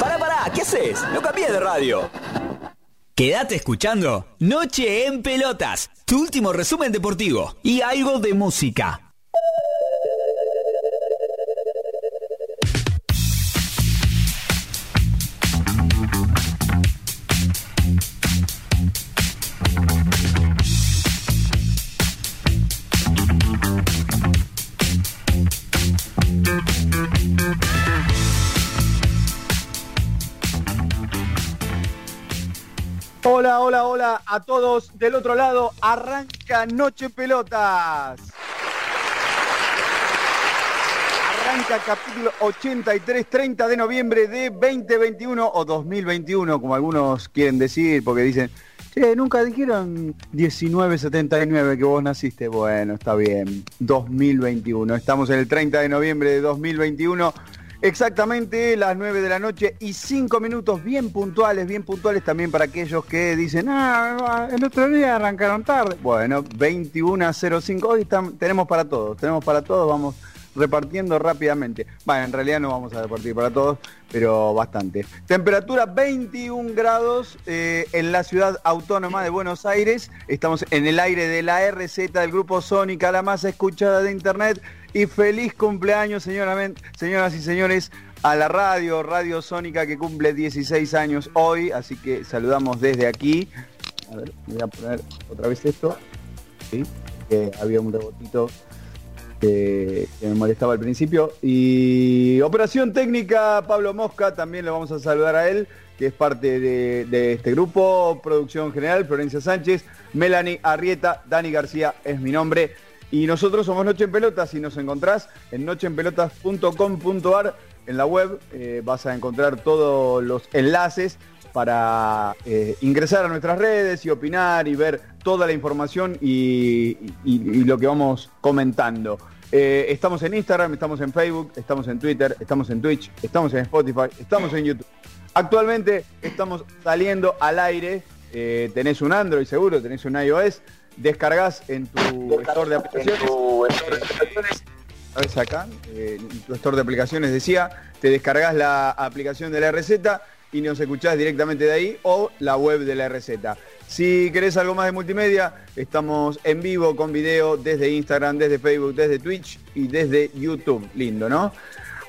Pará, pará, ¿qué haces? No cambié de radio. Quédate escuchando Noche en Pelotas, tu último resumen deportivo y algo de música. Hola, hola, hola a todos del otro lado. Arranca Noche Pelotas. Arranca capítulo 83, 30 de noviembre de 2021 o 2021, como algunos quieren decir, porque dicen, che, nunca dijeron 1979 que vos naciste. Bueno, está bien, 2021. Estamos en el 30 de noviembre de 2021. Exactamente las 9 de la noche y 5 minutos bien puntuales, bien puntuales también para aquellos que dicen, ah, el otro día arrancaron tarde. Bueno, 21.05, hoy estamos, tenemos para todos, tenemos para todos, vamos repartiendo rápidamente. Bueno, en realidad no vamos a repartir para todos, pero bastante. Temperatura 21 grados eh, en la ciudad autónoma de Buenos Aires. Estamos en el aire de la RZ del grupo Sónica, la más escuchada de Internet. Y feliz cumpleaños, señoras y señores, a la radio, Radio Sónica, que cumple 16 años hoy. Así que saludamos desde aquí. A ver, voy a poner otra vez esto. había un rebotito que, que me molestaba al principio. Y operación técnica, Pablo Mosca, también lo vamos a saludar a él, que es parte de, de este grupo. Producción general, Florencia Sánchez, Melanie Arrieta, Dani García es mi nombre. Y nosotros somos Noche en Pelotas y nos encontrás en nocheenpelotas.com.ar en la web. eh, vas a encontrar todos los enlaces para eh, ingresar a nuestras redes y opinar y ver toda la información y, lo que vamos comentando. Eh, estamos en Instagram, estamos en Facebook, estamos en Twitter, estamos en Twitch, estamos en Spotify, estamos en YouTube. Actualmente estamos saliendo al aire. tenés un Android seguro, tenés un iOS. Descargas en tu store de aplicaciones. ¿Sabes acá? Eh, en tu store de aplicaciones decía, te descargas la aplicación de la RZ y nos escuchás directamente de ahí o la web de la RZ. Si querés algo más de multimedia, estamos en vivo con video desde Instagram, desde Facebook, desde Twitch y desde YouTube. Lindo, ¿no?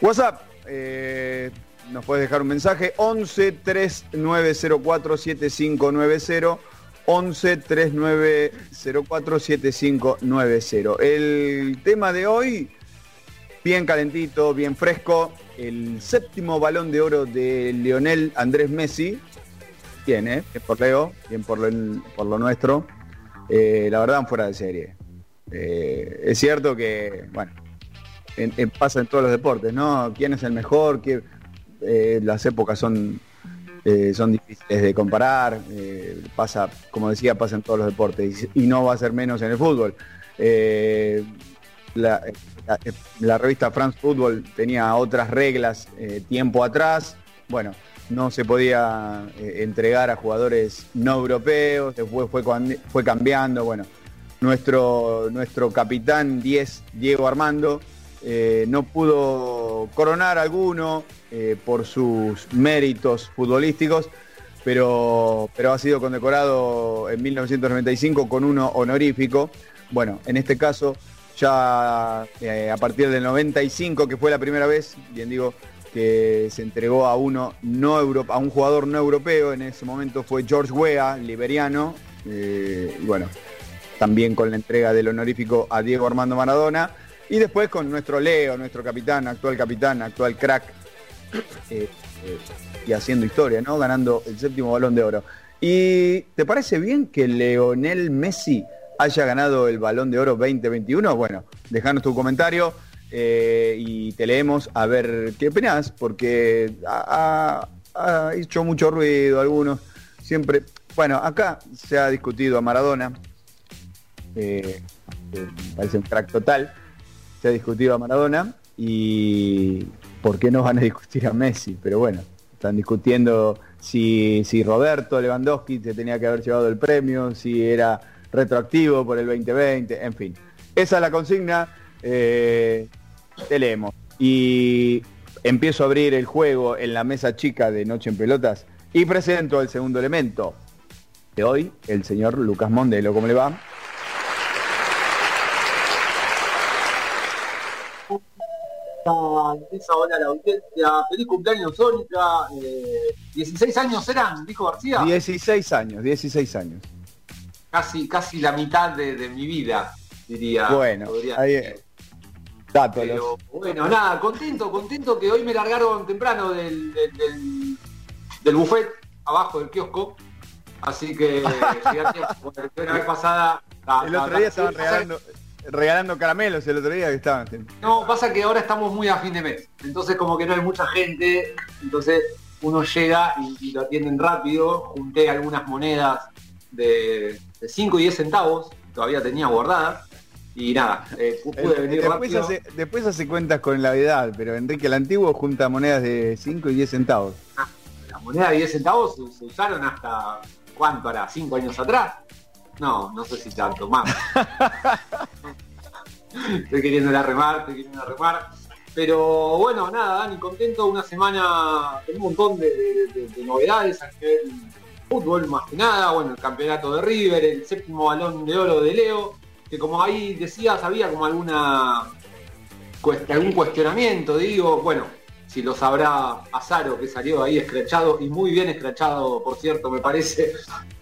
WhatsApp, eh, nos puedes dejar un mensaje 11 3904 7590 11 3904 7590. El tema de hoy, bien calentito, bien fresco, el séptimo balón de oro de Lionel Andrés Messi. Bien, ¿eh? Bien por Leo, bien por lo, nuestro. Eh, la verdad, fuera de serie. Eh, es cierto que, bueno, en- en- pasa en todos los deportes, ¿no? ¿Quién es el mejor? ¿Qué- eh, las épocas son, eh, son difíciles de comparar. eh, pasa, como decía, pasa en todos los deportes y, no va a ser menos en el fútbol. Eh, la, revista France Football tenía otras reglas tiempo atrás. Bueno, no se podía entregar a jugadores no europeos, después fue, fue cambiando. Bueno, nuestro, nuestro capitán 10, Diego Armando, no pudo coronar alguno eh, por sus méritos futbolísticos, pero, pero ha sido condecorado en 1995 con uno honorífico. Bueno, en este caso ya eh, a partir del 95, que fue la primera vez, bien digo, que se entregó a uno no euro- a un jugador no europeo, en ese momento fue George Weah, liberiano, eh, y bueno, también con la entrega del honorífico a Diego Armando Maradona, y después con nuestro Leo, nuestro capitán, actual capitán, actual crack, eh, eh, y haciendo historia, ¿no? Ganando el séptimo balón de oro. ¿Y te parece bien que Leonel Messi haya ganado el balón de oro 2021? Bueno, dejanos tu comentario eh, y te leemos a ver qué opinas, porque ha, hecho mucho ruido algunos. Siempre, bueno, acá se ha discutido a Maradona, parece un crack total, se ha discutido a Maradona y ¿por qué no van a discutir a Messi? Pero bueno, están discutiendo si, si Roberto Lewandowski se tenía que haber llevado el premio, si era retroactivo por el 2020, en fin. Esa es la consigna. Eh, te leemos. Y empiezo a abrir el juego en la mesa chica de Noche en Pelotas y presento el segundo elemento de hoy, el señor Lucas Mondelo. ¿Cómo le va? Hola la audiencia. Feliz cumpleaños, Sónica. 16 eh, años eran, dijo García. 16 años, 16 años. Casi, casi la mitad de, mi vida, diría. Bueno, ahí, pero, bueno, nada, contento, contento que hoy me largaron temprano del, del, buffet abajo del kiosco. Así que la vez pasada. el otro día estaban regalando, regalando caramelos el otro día que estaban. No, pasa que ahora estamos muy a fin de mes. Entonces como que no hay mucha gente. Entonces uno llega y, lo atienden rápido. Junté algunas monedas de, de 5 y 10 centavos. Todavía tenía guardadas y nada, eh, pude venir después Hace, después hace cuentas con la edad, pero Enrique el Antiguo junta monedas de 5 y 10 centavos. Ah, las monedas de 10 centavos se, usaron hasta, ¿cuánto? ¿Para 5 años atrás? No, no sé si tanto más. estoy queriendo la remar, estoy queriendo remar. Pero bueno, nada, Dani, contento, una semana con un montón de, de novedades a nivel fútbol, más que nada, bueno, el campeonato de River, el séptimo balón de oro de Leo, que como ahí decías, había como alguna algún cuestionamiento, digo, bueno, si lo sabrá Azaro, que salió ahí escrachado, y muy bien escrachado, por cierto, me parece.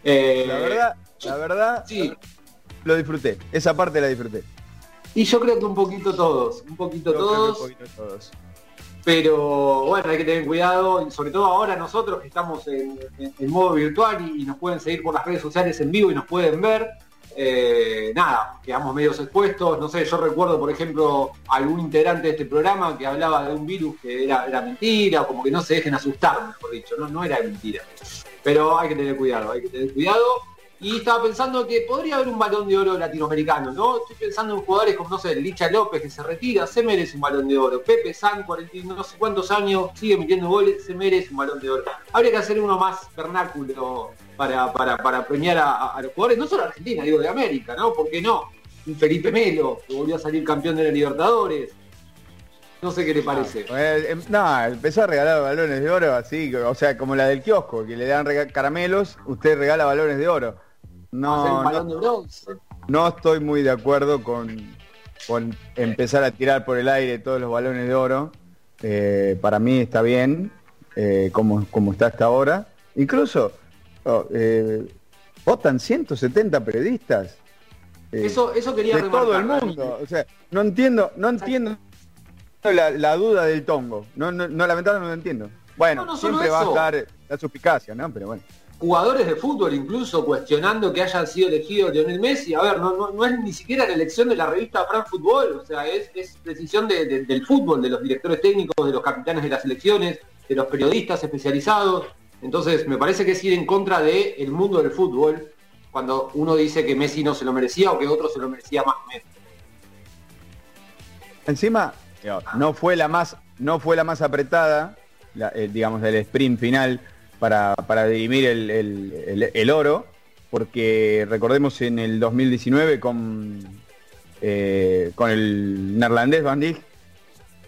Eh, la verdad, la verdad, sí. lo disfruté, esa parte la disfruté. Y yo creo que un poquito todos, un poquito, todos, un poquito todos. Pero bueno, hay que tener cuidado, sobre todo ahora nosotros que estamos en, modo virtual y, nos pueden seguir por las redes sociales en vivo y nos pueden ver. Eh, nada, quedamos medios expuestos. No sé, yo recuerdo, por ejemplo, algún integrante de este programa que hablaba de un virus que era, era mentira, o como que no se dejen asustar, mejor dicho, no, no era mentira. Pero hay que tener cuidado, hay que tener cuidado. Y estaba pensando que podría haber un balón de oro latinoamericano, ¿no? Estoy pensando en jugadores como, no sé, Licha López que se retira, se merece un balón de oro. Pepe San, 40, no sé cuántos años, sigue metiendo goles, se merece un balón de oro. Habría que hacer uno más vernáculo para, para, premiar a, los jugadores, no solo Argentina, digo de América, ¿no? ¿Por qué no? Un Felipe Melo, que volvió a salir campeón de la Libertadores. No sé qué le parece. Em, no, empezó a regalar balones de oro así, o sea, como la del kiosco, que le dan caramelos, usted regala balones de oro. No, no, estoy muy de acuerdo con, con empezar a tirar por el aire todos los balones de oro. Eh, para mí está bien, eh, como, como está hasta ahora. Incluso oh, eh, votan 170 periodistas. eso, eso quería de todo el mundo. O sea, no entiendo, no entiendo la, duda del tongo. No, no, no lamentablemente no lo entiendo. Bueno, siempre va a estar la suspicacia, ¿no? Pero bueno jugadores de fútbol incluso cuestionando que hayan sido elegidos Lionel Messi. A ver, no, no, es ni siquiera la elección de la revista Fran Fútbol, o sea, es, decisión del fútbol, de los directores técnicos, de los capitanes de las selecciones, de los periodistas especializados. Entonces, me parece que es ir en contra del mundo del fútbol cuando uno dice que Messi no se lo merecía o que otro se lo merecía más que Messi. Encima, no fue la más, no fue la más apretada, eh, digamos, del sprint final para, para dirimir el, oro, porque recordemos en el 2019 con, eh, con el neerlandés Van Dijk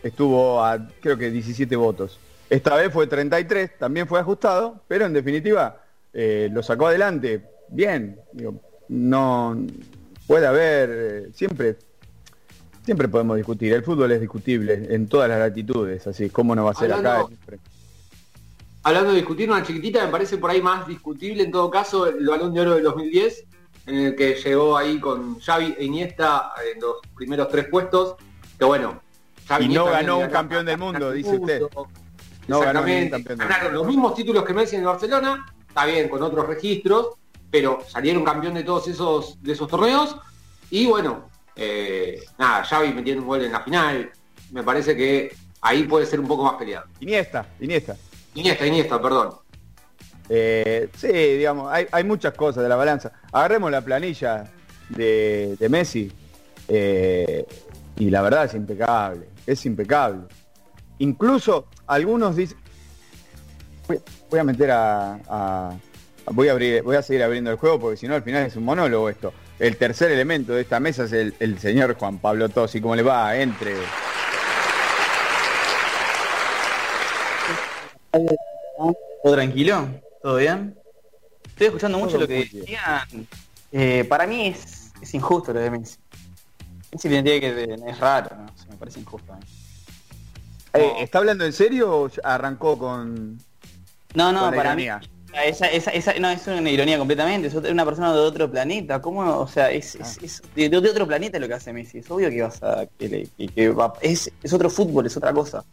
estuvo a creo que 17 votos. Esta vez fue 33, también fue ajustado, pero en definitiva eh, lo sacó adelante. Bien, no puede haber, eh, siempre, siempre podemos discutir. El fútbol es discutible en todas las latitudes, así como no va a ser acá hablando de discutir una chiquitita, me parece por ahí más discutible en todo caso el balón de oro del 2010, en el que llegó ahí con Xavi e Iniesta en los primeros tres puestos, que bueno, Xavi y no ganó un campeón del mundo, dice usted. No ganó un campeón del mundo. los mismos títulos que Messi en Barcelona, está bien, con otros registros, pero salieron campeón de todos esos, de esos torneos, y bueno, eh, nada, Xavi metiendo un gol en la final, me parece que ahí puede ser un poco más peleado. Iniesta, Iniesta. Iniesta, Iniesta, perdón. Eh, sí, digamos, hay, muchas cosas de la balanza. Agarremos la planilla de, Messi eh, y la verdad es impecable, es impecable. Incluso algunos dicen, voy, a meter a, voy a abrir, voy a seguir abriendo el juego porque si no al final es un monólogo esto. El tercer elemento de esta mesa es el, señor Juan Pablo Tosi. ¿Cómo le va? Entre. ¿Todo tranquilo? ¿Todo bien? Estoy escuchando mucho lo que decían. Eh, para mí es, injusto lo de Messi. Messi tendría que es raro, ¿no? me parece injusto. Eh, ¿Está hablando en serio o arrancó con.? No, no, para mí. Esa, esa, no, es una ironía completamente, es una persona de otro planeta, ¿cómo? O sea, es, es, de, otro planeta lo que hace Messi, es obvio que vas a, que, es, es otro fútbol, es otra cosa.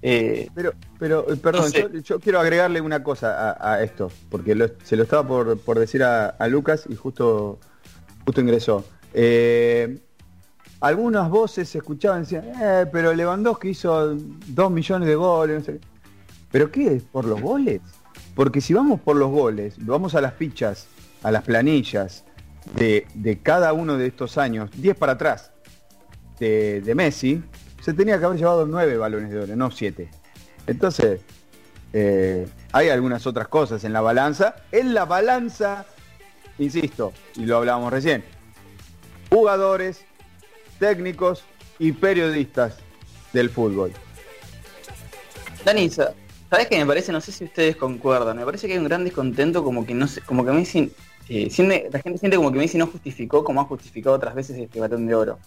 Eh, pero, pero, eh, perdón, yo, quiero agregarle una cosa a, esto, porque se lo estaba por, decir a, Lucas y justo, justo ingresó. Eh, algunas voces se escuchaban y decían, pero Lewandowski hizo dos millones de goles, ¿Pero qué? ¿Por los goles? Porque si vamos por los goles, vamos a las fichas, a las planillas de, cada uno de estos años, 10 para atrás de, Messi, se tenía que haber llevado 9 balones de oro, no 7. Entonces, eh, hay algunas otras cosas en la balanza. En la balanza, insisto, y lo hablábamos recién, jugadores, técnicos y periodistas del fútbol. Danisa, ¿Sabes qué me parece? No sé si ustedes concuerdan. Me parece que hay un gran descontento como que no sé, como que Messi, eh, la gente siente como que Messi no justificó como ha justificado otras veces este batón de oro.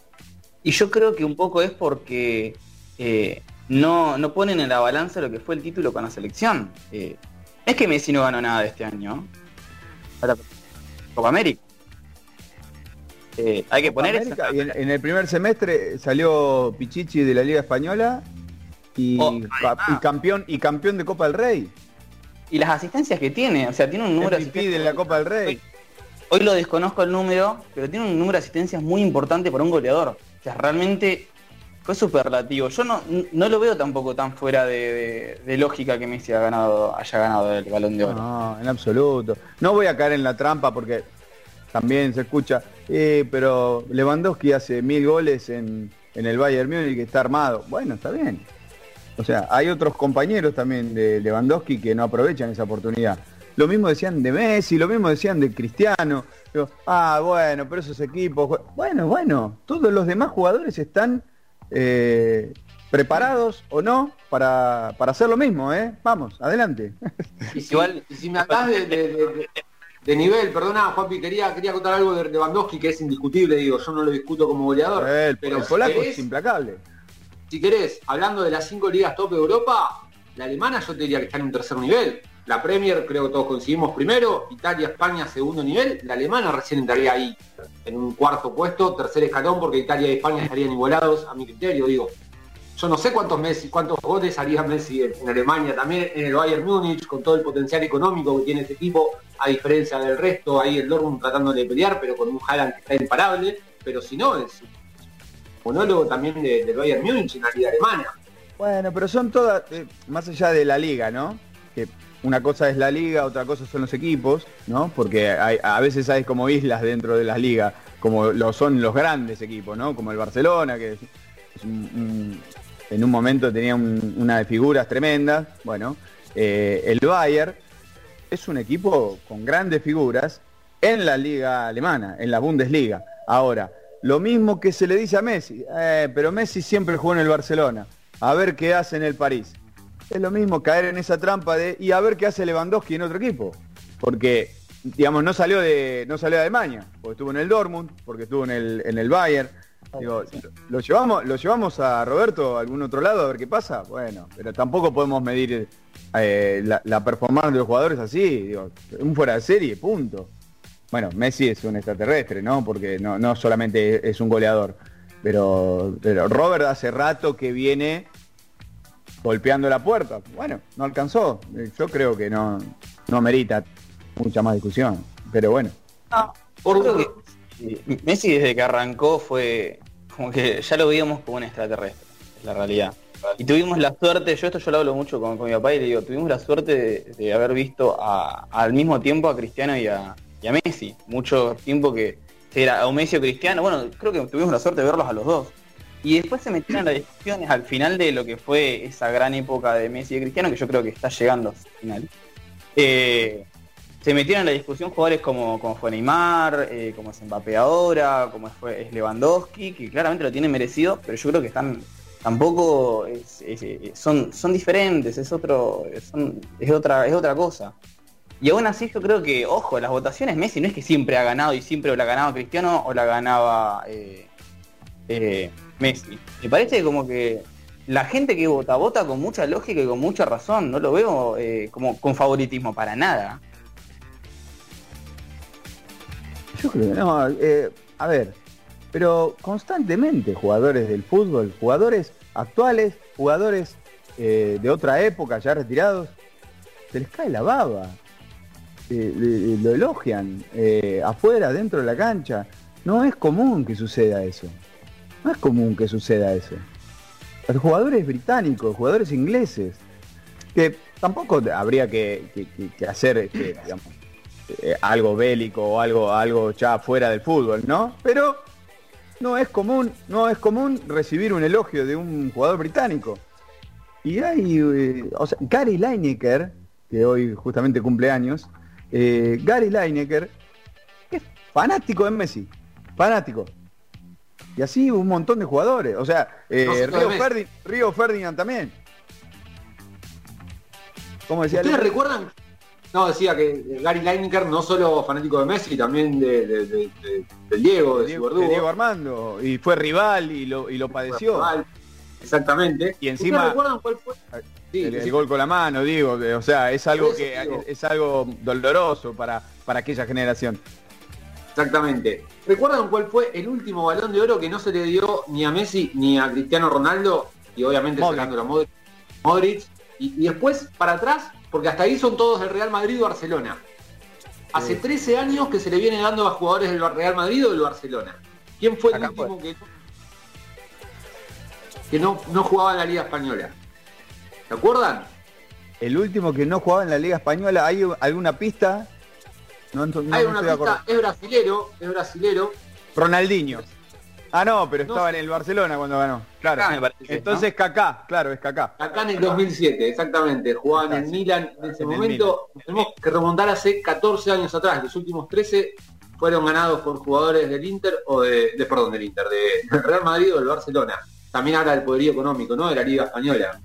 Y yo creo que un poco es porque eh, no, no ponen en la balanza lo que fue el título con la selección. Eh, es que Messi no ganó nada de este año. Para Copa América. hay que poner eso. en, en, el primer semestre salió Pichichi de la Liga Española Oh, y, campeón y campeón de Copa del Rey. Y las asistencias que tiene, o sea, tiene un número MVP de la Copa del Rey. Hoy, lo desconozco el número, pero tiene un número de asistencias muy importante para un goleador. O sea, realmente fue superlativo. Yo no, no lo veo tampoco tan fuera de, lógica que Messi haya ganado, haya ganado el balón de oro. No, en absoluto. No voy a caer en la trampa porque también se escucha, eh, pero Lewandowski hace mil goles en, en el Bayern Múnich que está armado. Bueno, está bien. O sea, hay otros compañeros también de Lewandowski que no aprovechan esa oportunidad. Lo mismo decían de Messi, lo mismo decían de Cristiano. Ah, bueno, pero esos equipos... Bueno, bueno, todos los demás jugadores están eh, preparados o no para, hacer lo mismo, ¿eh? Vamos, adelante. Y si, Igual, si me hablas de, nivel, perdona, Juanpi, quería, quería contar algo de Lewandowski que es indiscutible, digo, yo no lo discuto como goleador. pero el polaco es implacable si querés, hablando de las cinco ligas top de Europa, la alemana yo te diría que está en un tercer nivel. La Premier creo que todos conseguimos primero, Italia, España segundo nivel, la alemana recién entraría ahí en un cuarto puesto, tercer escalón, porque Italia y España estarían igualados a mi criterio, digo. Yo no sé cuántos Messi, cuántos goles haría Messi en, Alemania, también en el Bayern Múnich, con todo el potencial económico que tiene este equipo, a diferencia del resto, ahí el Dortmund tratando de pelear, pero con un Haaland que está imparable, pero si no, es monólogo también de, del Bayern Múnich en la liga alemana. Bueno, pero son todas, eh, más allá de la liga, ¿no? Una cosa es la liga, otra cosa son los equipos, ¿no? Porque a veces hay como islas dentro de las ligas, como lo son los grandes equipos, ¿no? Como el Barcelona, que en un momento tenía una de figuras tremendas. Bueno, eh, el Bayern es un equipo con grandes figuras en la liga alemana, en la Bundesliga. Ahora, lo mismo que se le dice a Messi, eh, pero Messi siempre jugó en el Barcelona. A ver qué hace en el París. Es lo mismo caer en esa trampa de y a ver qué hace Lewandowski en otro equipo. Porque, digamos, no salió de, no salió de Alemania, porque estuvo en el Dortmund, porque estuvo en el, en el Bayern. lo, llevamos, lo llevamos a Roberto a algún otro lado a ver qué pasa. Bueno, pero tampoco podemos medir eh, la, la, performance de los jugadores así. Digo, un fuera de serie, punto. Bueno, Messi es un extraterrestre, ¿no? Porque no, no solamente es un goleador. Pero, pero Robert hace rato que viene golpeando la puerta. Bueno, no alcanzó. Yo creo que no, no merita mucha más discusión. Pero bueno. No, Messi desde que arrancó fue como que ya lo veíamos como un extraterrestre. la realidad. Y tuvimos la suerte, yo esto yo lo hablo mucho con, mi papá y le digo, tuvimos la suerte de, haber visto al mismo tiempo a Cristiano y a, Messi. Mucho tiempo que era o Messi o Cristiano, bueno, creo que tuvimos la suerte de verlos a los dos. Y después se metieron las discusiones al final de lo que fue esa gran época de Messi y de Cristiano, que yo creo que está llegando al final. Eh, se metieron en la discusión jugadores como, como fue Neymar, eh, como es Mbappé ahora, como fue es Lewandowski, que claramente lo tienen merecido, pero yo creo que están tampoco son, son diferentes, es otro, es otra, es otra cosa. Y aún así yo creo que, ojo, las votaciones Messi no es que siempre ha ganado y siempre o la ganaba Cristiano o la ganaba eh, eh, Messi. Me parece como que la gente que vota, vota con mucha lógica y con mucha razón. No lo veo como con favoritismo para nada. Yo creo que no, eh, a ver, pero constantemente jugadores del fútbol, jugadores actuales, jugadores eh, de otra época ya retirados, se les cae la baba, eh, lo elogian afuera, dentro de la cancha. No es común que suceda eso. No es común que suceda eso. Los jugadores británicos, jugadores ingleses, que tampoco habría que, hacer, este, eh, algo bélico o algo, algo ya fuera del fútbol, ¿no? Pero no es común, no es común recibir un elogio de un jugador británico. Y hay, eh, o sea, Gary Lineker, que hoy justamente cumple años, eh, Gary Lineker es fanático de Messi, fanático. Y así un montón de jugadores, o sea, Río, Ferdinand, también. ¿Cómo decía? ¿Ustedes recuerdan no, decía que Gary Lineker no solo fanático de Messi, también de, Diego, de, Diego, Diego Armando, y fue rival y lo, y lo padeció. exactamente. Y encima recuerdan cuál fue? el, gol con la mano, digo, o sea, es algo que es, algo doloroso para, para aquella generación. Exactamente. ¿Recuerdan cuál fue el último balón de oro que no se le dio ni a Messi ni a Cristiano Ronaldo? Y obviamente sacando la Modric. Modric y, y después, para atrás, porque hasta ahí son todos del Real Madrid o Barcelona. Hace 13 años que se le viene dando a jugadores del Real Madrid o del Barcelona. ¿Quién fue el último que, no, no jugaba en la Liga Española? ¿Se acuerdan? El último que no jugaba en la Liga Española, ¿hay alguna pista? No, Hay una pista, es brasilero, es brasilero. Ronaldinho. Ah, no, pero estaba en el Barcelona cuando ganó. Claro. Entonces Kaká, claro, es Kaká. Kaká en el 2007, exactamente. Jugaban en Milan en ese momento. Tenemos que remontar hace 14 años atrás. Los últimos 13 fueron ganados por jugadores del Inter o de, perdón, del Inter, de, Real Madrid o del Barcelona. También habla del poderío económico, ¿no? De la Liga Española.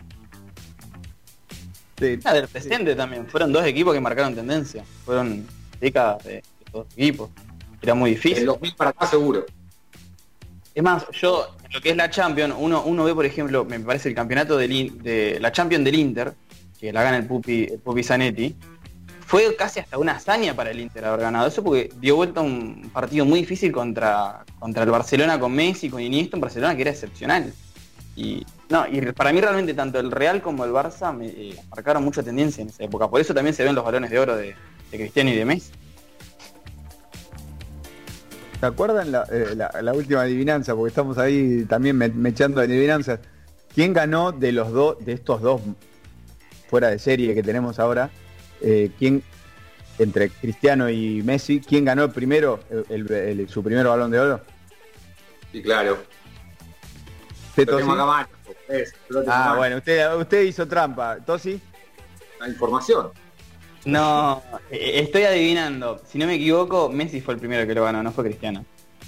Sí. Ah, del presente también. Fueron dos equipos que marcaron tendencia. Fueron décadas de, dos equipos. Era muy difícil. El 2000 para acá seguro. Es más, yo, lo que es la Champions, uno, uno ve, por ejemplo, me parece el campeonato de la Champions del Inter, que la gana el Pupi, el Pupi Zanetti, fue casi hasta una hazaña para el Inter haber ganado eso porque dio vuelta un partido muy difícil contra, contra el Barcelona con Messi, con Iniesta, un Barcelona que era excepcional. Y no, y para mí realmente tanto el Real como el Barça me eh, marcaron mucha tendencia en esa época. Por eso también se ven los balones de oro de, de Cristiano y de Messi. ¿Se acuerdan eh, la, última adivinanza? Porque estamos ahí también me, echando adivinanzas. ¿Quién ganó de los dos, de estos dos fuera de serie que tenemos ahora? Eh, ¿Quién, entre Cristiano y Messi, quién ganó primero su primer balón de oro? Sí, claro. ah, bueno, usted, usted hizo trampa. ¿Tosi? La información. No, eh, estoy adivinando. Si no me equivoco, Messi fue el primero que lo ganó, no fue Cristiano.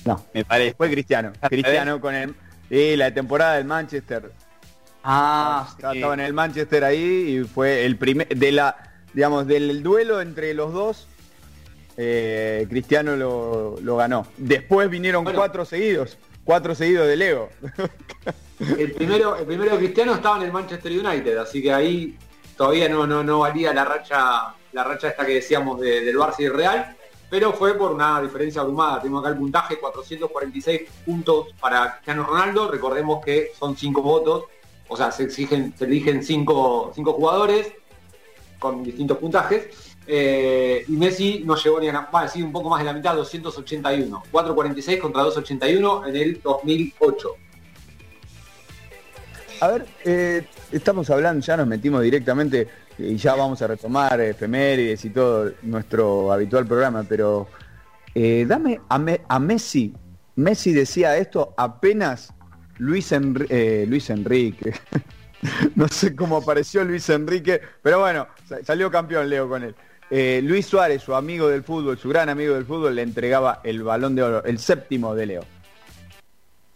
No, me parece. Fue Cristiano. Cristiano con el, y la temporada del Manchester. Ah, estaba, en el Manchester ahí y fue el primer de la, digamos, del duelo entre los dos. Eh, Cristiano lo, ganó. Después vinieron cuatro seguidos, cuatro seguidos de Leo. el primero, el primero Cristiano estaba en el Manchester United, así que ahí todavía no, no, no valía la racha la racha esta que decíamos del Barça y Real, pero fue por una diferencia abrumada. Tenemos acá el puntaje, 446 puntos para Cristiano Ronaldo. Recordemos que son cinco votos, o sea, se exigen, se eligen cinco, cinco jugadores con distintos puntajes. Eh, y Messi no llegó ni a a decir un poco más de la mitad, 281. 446 contra 281 en el 2008. A ver, eh, estamos hablando, ya nos metimos directamente y ya vamos a retomar efemérides y todo nuestro habitual programa, pero eh, dame a, Messi, Messi decía esto apenas Luis, eh, Luis Enrique, no sé cómo apareció Luis Enrique, pero bueno, salió campeón Leo con él. Luis Suárez, su amigo del fútbol, su gran amigo del fútbol, le entregaba el balón de oro, el séptimo de Leo.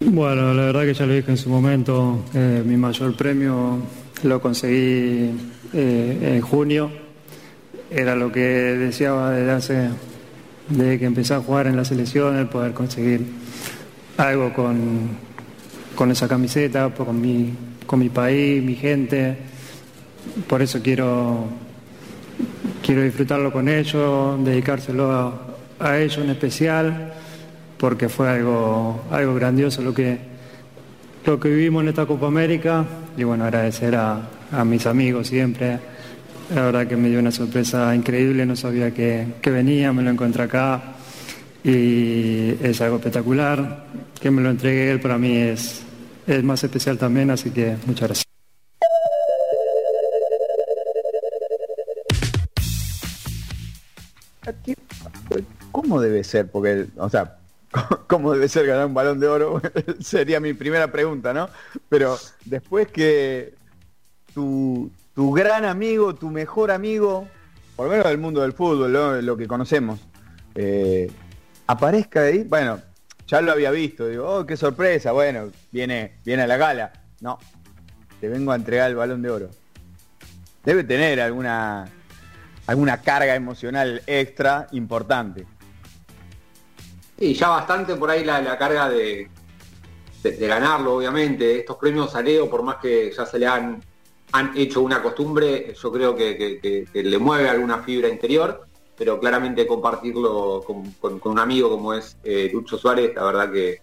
Bueno, la verdad que ya lo dije en su momento, eh, mi mayor premio lo conseguí eh, en junio, era lo que deseaba desde hace, desde que empecé a jugar en la selección, el poder conseguir algo con, con esa camiseta, con mi, con mi país, mi gente, por eso quiero, quiero disfrutarlo con ellos, dedicárselo a, ellos en especial porque fue algo, algo grandioso lo que, lo que vivimos en esta Copa América. Y bueno, agradecer a, mis amigos siempre. La verdad que me dio una sorpresa increíble, no sabía que, venía, me lo encontré acá y es algo espectacular. Que me lo entregue él para mí es, es más especial también, así que muchas gracias. ¿Cómo debe ser? Porque, o sea, cómo debe ser ganar un balón de oro, sería mi primera pregunta, ¿no? Pero después que tu, gran amigo, tu mejor amigo, por lo menos del mundo del fútbol, lo que conocemos, eh, aparezca ahí, bueno, ya lo había visto, digo, oh, qué sorpresa, bueno, viene, viene a la gala. No, te vengo a entregar el balón de oro. Debe tener alguna, alguna carga emocional extra importante. Sí, ya bastante por ahí la, carga de, ganarlo, obviamente. Estos premios a por más que ya se le han, han hecho una costumbre, yo creo que, le mueve alguna fibra interior, pero claramente compartirlo con, un amigo como es eh, Lucho Suárez, la verdad que,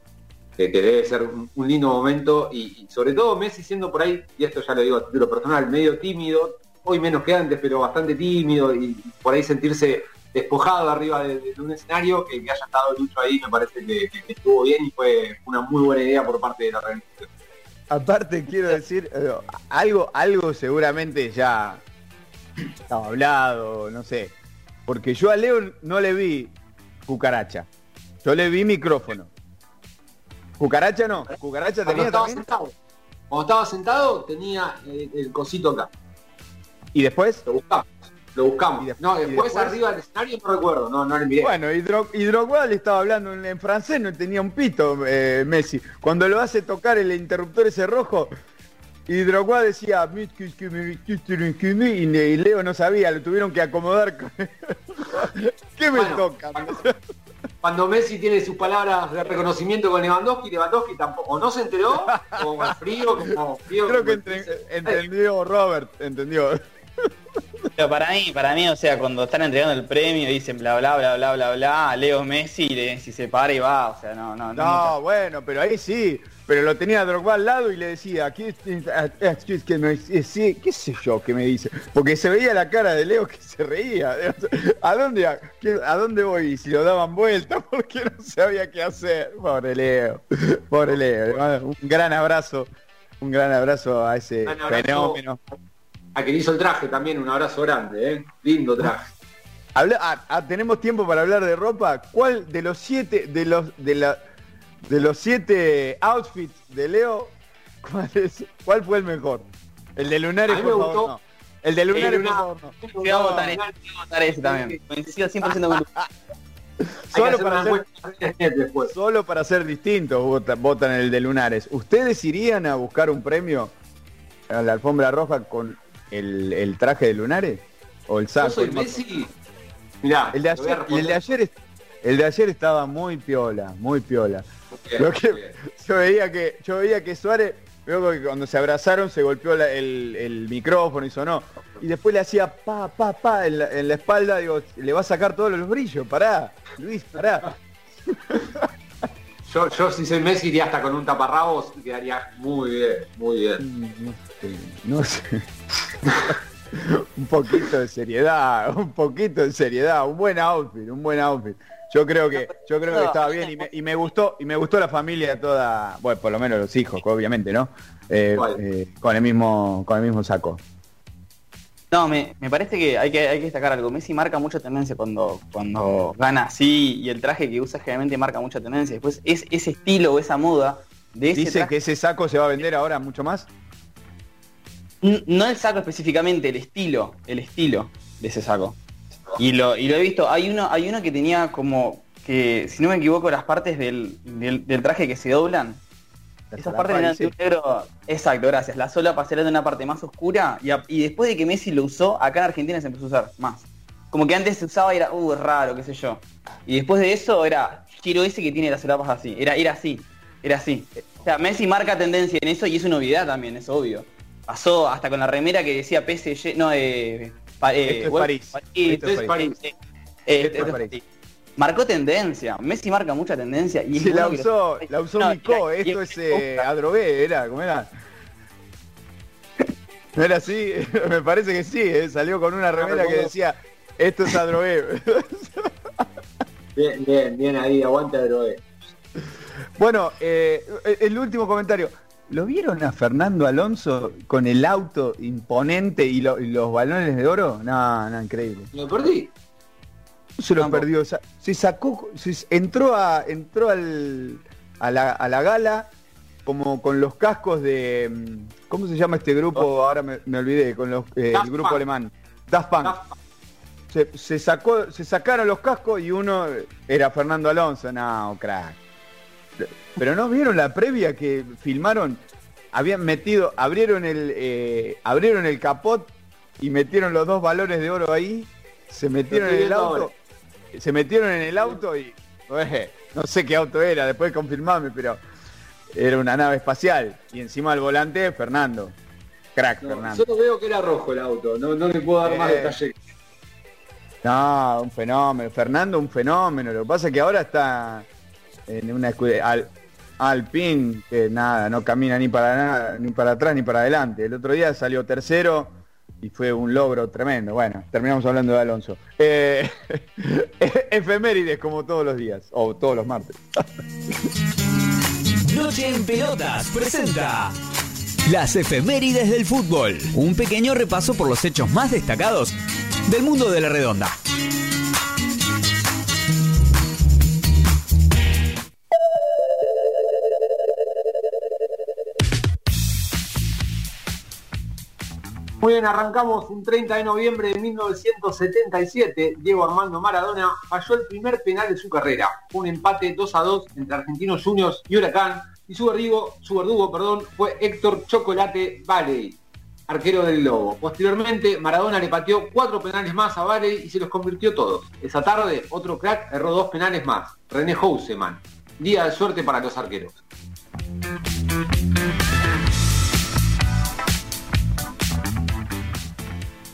debe ser un, lindo momento y, sobre todo Messi siendo por ahí, y esto ya lo digo a título personal, medio tímido, hoy menos que antes, pero bastante tímido y por ahí sentirse despojado arriba de, un escenario, que, haya estado Lucho ahí me parece que, estuvo bien y fue una muy buena idea por parte de la organización. Aparte quiero decir, eh, algo, algo seguramente ya estaba hablado, no sé. Porque yo a Leo no le vi cucaracha. Yo le vi micrófono. Cucaracha no, cucaracha tenía estaba Sentado. Cuando estaba sentado tenía el, el cosito acá. ¿Y después? Lo buscaba. Lo buscamos. no, después, arriba del escenario no recuerdo, no, no le envié. Bueno, y, Drogba le estaba hablando en, francés, no tenía un pito eh, Messi. Cuando lo hace tocar el interruptor ese rojo, y Drogba decía, y Leo no sabía, lo tuvieron que acomodar. ¿Qué me toca? Cuando Messi tiene sus palabras de reconocimiento con Lewandowski, Lewandowski tampoco, no se enteró, o frío, como frío. Creo que entendió Robert, entendió. Pero para mí, para mí, o sea, cuando están entregando el premio dicen bla bla bla bla bla bla, Leo Messi y si se para y va, o sea, no, no. No, bueno, pero ahí sí, pero lo tenía Drogba al lado y le decía, aquí es que no sí, qué sé yo que me dice, porque se veía la cara de Leo que se reía. ¿A dónde a, dónde voy? Si lo daban vuelta porque no sabía qué hacer. Pobre Leo, pobre Leo. Un gran abrazo, un gran abrazo a ese fenómeno a quien hizo el traje también, un abrazo grande, ¿eh? lindo traje. Ah, ah, tenemos tiempo para hablar de ropa. ¿Cuál de los siete, de los, de la, de los siete outfits de Leo, cuál, es, cuál fue el mejor? El de Lunares, por favor, El de Lunares, por favor, no. Voy a votar, ese también. Coincido 100% con Solo para, ser, solo para ser distintos votan el de Lunares. ¿Ustedes irían a buscar un premio a la alfombra roja con el, traje de lunares? ¿O el saco? el Messi. Mirá, el de ayer, el de ayer el de ayer estaba muy piola, muy piola. yo veía que, yo veía que Suárez, veo que cuando se abrazaron se golpeó el, micrófono y sonó. Y después le hacía pa, pa, pa en la, en la espalda, digo, le va a sacar todos los brillos, pará, Luis, pará. Yo, yo si soy Messi iría hasta con un taparrabos y quedaría muy bien, muy bien. No sé. un poquito de seriedad, un poquito de seriedad, un buen outfit, un buen outfit. Yo creo que, yo creo que estaba bien y me, gustó, y me gustó la familia toda, bueno, por lo menos los hijos, obviamente, ¿no? Eh, eh, con el mismo, con el mismo saco. No, me, parece que hay, que hay que destacar algo. Messi marca mucha tendencia cuando, cuando gana así y el traje que usa generalmente marca mucha tendencia. Después es ese estilo o esa moda de ese Dice que ese saco se va a vender ahora mucho más. No el saco específicamente, el estilo, el estilo de ese saco. Y lo, y lo he visto, hay uno, hay uno que tenía como que, si no me equivoco, las partes del, del, traje que se doblan. Esas partes eran de un negro. Exacto, gracias. La sola pasarela de una parte más oscura y, y, después de que Messi lo usó, acá en Argentina se empezó a usar más. Como que antes se usaba y era, uh, raro, qué sé yo. Y después de eso era, quiero ese que tiene las solapas así. Era, era así, era así. O sea, Messi marca tendencia en eso y es una novedad también, es obvio. Pasó hasta con la remera que decía PSG, no, eh, eh, esto es París. Esto es París. Marcó tendencia. Messi marca mucha tendencia. Y la usó, la usó Nico. Esto es eh, Adrobé, era, ¿cómo era? ¿No era así? Me parece que sí, eh, salió con una remera que decía, esto es Adrobé. bien, bien, bien ahí, aguante Adrobé. Bueno, eh, el último comentario. ¿Lo vieron a Fernando Alonso con el auto imponente y, los balones de oro? No, no, increíble. ¿Lo perdí? Se lo perdió. Se sacó, entró a, entró al, a, la, gala como con los cascos de. ¿Cómo se llama este grupo? Ahora me, olvidé, con los, eh, el grupo alemán. Daft Punk. Se, sacó, se sacaron los cascos y uno era Fernando Alonso. No, crack. Pero no vieron la previa que filmaron, habían metido, abrieron el, eh, abrieron el capot y metieron los dos valores de oro ahí, se metieron en el auto, se metieron en el auto y no sé qué auto era, después confirmame, pero era una nave espacial y encima del volante Fernando. Crack, Fernando. Solo veo que era rojo el auto, no, no le puedo dar más eh. detalle. No, un fenómeno. Fernando, un fenómeno. Lo que pasa es que ahora está en una al, Alpine, que nada, no camina ni para ni para atrás ni para adelante. El otro día salió tercero y fue un logro tremendo. Bueno, terminamos hablando de Alonso. Eh, efemérides como todos los días, o todos los martes. Noche en Pelotas presenta las efemérides del fútbol. Un pequeño repaso por los hechos más destacados del mundo de la redonda. Muy bien, arrancamos un 30 de noviembre de 1977. Diego Armando Maradona falló el primer penal de su carrera. Un empate 2 a 2 entre Argentinos Juniors y Huracán. Y su verdugo, su verdugo perdón, fue Héctor Chocolate Valley, arquero del Lobo. Posteriormente, Maradona le pateó cuatro penales más a Valley y se los convirtió todos. Esa tarde, otro crack erró dos penales más. René Houseman. Día de suerte para los arqueros.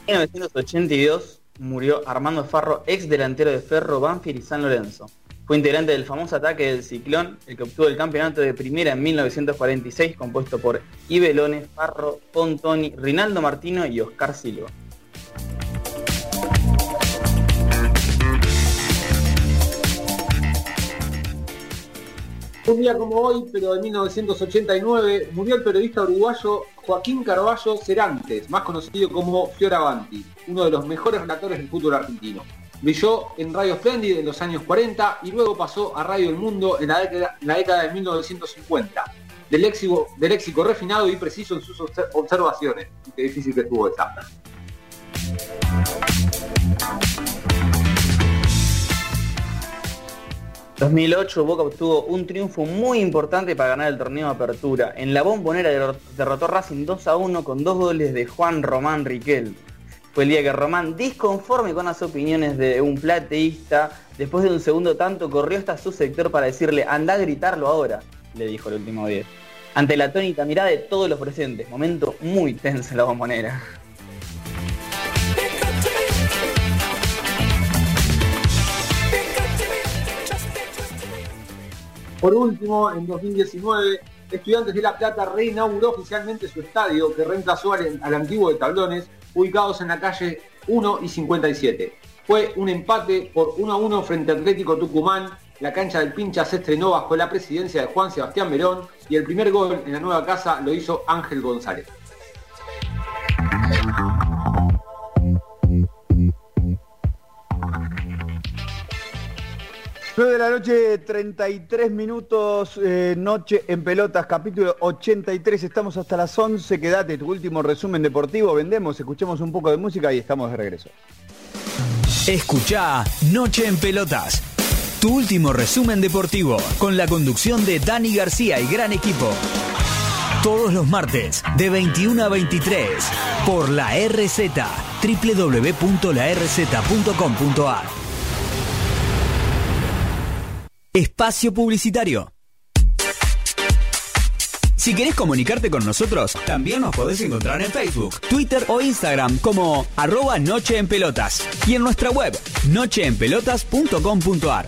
1982 murió Armando Farro, ex delantero de Ferro, Banfield y San Lorenzo. Fue integrante del famoso ataque del Ciclón, el que obtuvo el campeonato de primera en 1946, compuesto por Ibelone, Farro, Pontoni, Rinaldo Martino y Oscar Silva. Un día como hoy, pero de 1989, murió el periodista uruguayo Joaquín Carballo Cerantes, más conocido como Fioravanti, uno de los mejores relatores del fútbol argentino. Brilló en Radio Splendid en los años 40 y luego pasó a Radio El Mundo en la década, de 1950. Del léxico, del léxico refinado y preciso en sus observaciones. Qué difícil que estuvo esa. 2008 Boca obtuvo un triunfo muy importante para ganar el torneo de apertura. En la bombonera derrotó Racing 2 a 1 con dos goles de Juan Román Riquel. Fue el día que Román, disconforme con las opiniones de un plateísta, después de un segundo tanto corrió hasta su sector para decirle anda a gritarlo ahora, le dijo el último 10. Ante la tónica mirada de todos los presentes, momento muy tenso en la bombonera. Por último, en 2019, Estudiantes de La Plata reinauguró oficialmente su estadio que reemplazó al, antiguo de Tablones, ubicados en la calle 1 y 57. fue un empate por 1 a 1 frente a Atlético Tucumán. La cancha del Pincha se estrenó bajo la presidencia de Juan Sebastián Verón y el primer gol en la nueva casa lo hizo Ángel González. 9 de la noche, 33 minutos, eh, noche en pelotas, capítulo 83. Estamos hasta las 11. Quédate, tu último resumen deportivo. Vendemos, escuchemos un poco de música y estamos de regreso. Escucha Noche en Pelotas, tu último resumen deportivo, con la conducción de Dani García y gran equipo. Todos los martes, de 21 a 23, por la RZ, www.larz.com.ar. Espacio Publicitario. Si querés comunicarte con nosotros, también nos podés encontrar en Facebook, Twitter o Instagram como arroba Noche en Pelotas y en nuestra web nocheenpelotas.com.ar.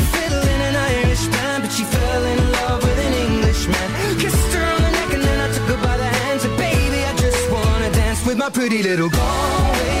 an band, but she fell in love with an Englishman. Kissed her on the neck and then I took her by the hands. And baby, I just wanna dance with my pretty little Galway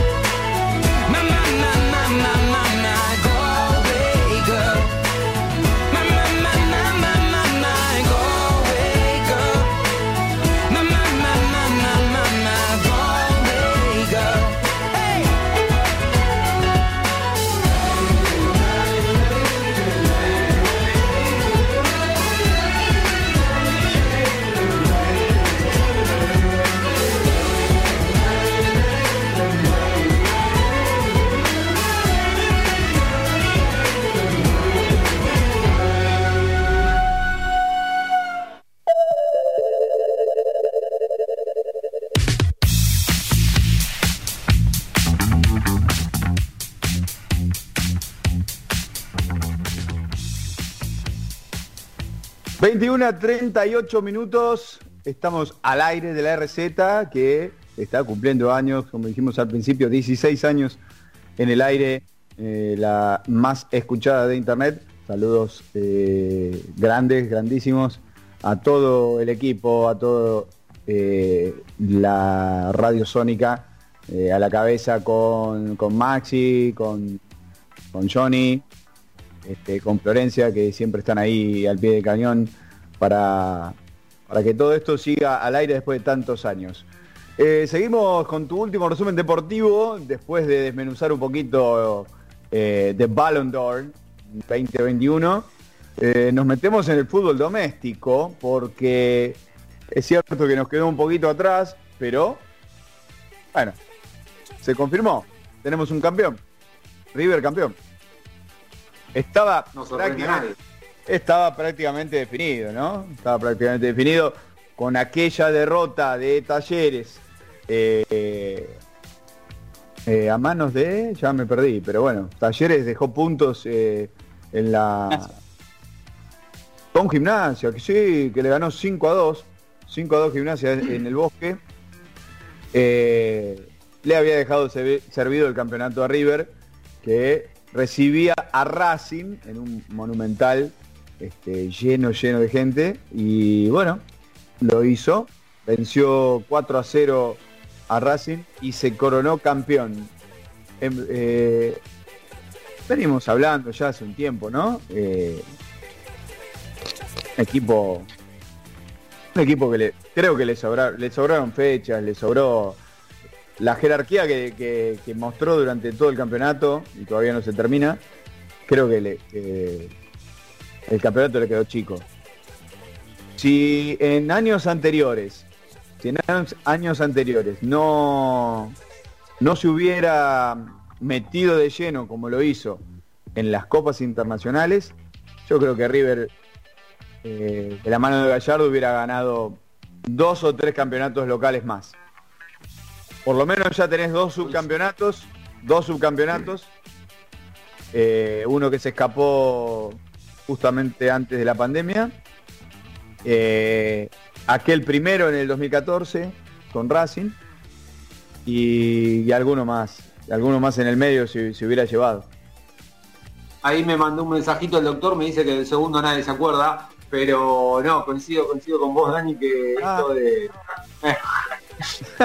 21 a 38 minutos, estamos al aire de la RZ que está cumpliendo años, como dijimos al principio, 16 años en el aire, eh, la más escuchada de Internet. Saludos eh, grandes, grandísimos a todo el equipo, a todo eh, la radio sónica, a la cabeza con, con Maxi, con, con Johnny, este, con Florencia, que siempre están ahí al pie del cañón para, para que todo esto siga al aire después de tantos años. Eh, seguimos con tu último resumen deportivo, después de desmenuzar un poquito eh, de Ballon d'Or 2021. Eh, nos metemos en el fútbol doméstico porque es cierto que nos quedó un poquito atrás, pero bueno, se confirmó. Tenemos un campeón. River campeón. Estaba prácticamente, estaba prácticamente definido, ¿no? Estaba prácticamente definido con aquella derrota de Talleres eh, eh, a manos de, ya me perdí, pero bueno, Talleres dejó puntos eh, en la... Con gimnasia, que sí, que le ganó 5 a 2, 5 a 2 gimnasia en el bosque. le había dejado servido el campeonato a River, que recibía a Racing en un monumental este, lleno, lleno de gente. Y bueno, lo hizo. Venció 4 a 0 a Racing y se coronó campeón. Em, eh, venimos hablando ya hace un tiempo, ¿no? Eh, equipo, un equipo que le, creo que le, le sobraron fechas, le sobró la jerarquía que, mostró durante todo el campeonato y todavía no se termina. Creo que, le, que el campeonato le quedó chico. Si en años anteriores si en años anteriores no, no se hubiera metido de lleno como lo hizo en las copas internacionales, yo creo que River eh, de la mano de Gallardo hubiera ganado dos o tres campeonatos locales más. Por lo menos ya tenés dos subcampeonatos, dos subcampeonatos, eh, uno que se escapó justamente antes de la pandemia. Eh, aquel primero en el 2014 con Racing y, alguno más, alguno más en el medio si, se hubiera llevado. Ahí me mandó un mensajito el doctor, me dice que del segundo nadie se acuerda, pero no, coincido, coincido con vos, Dani, que ah. esto de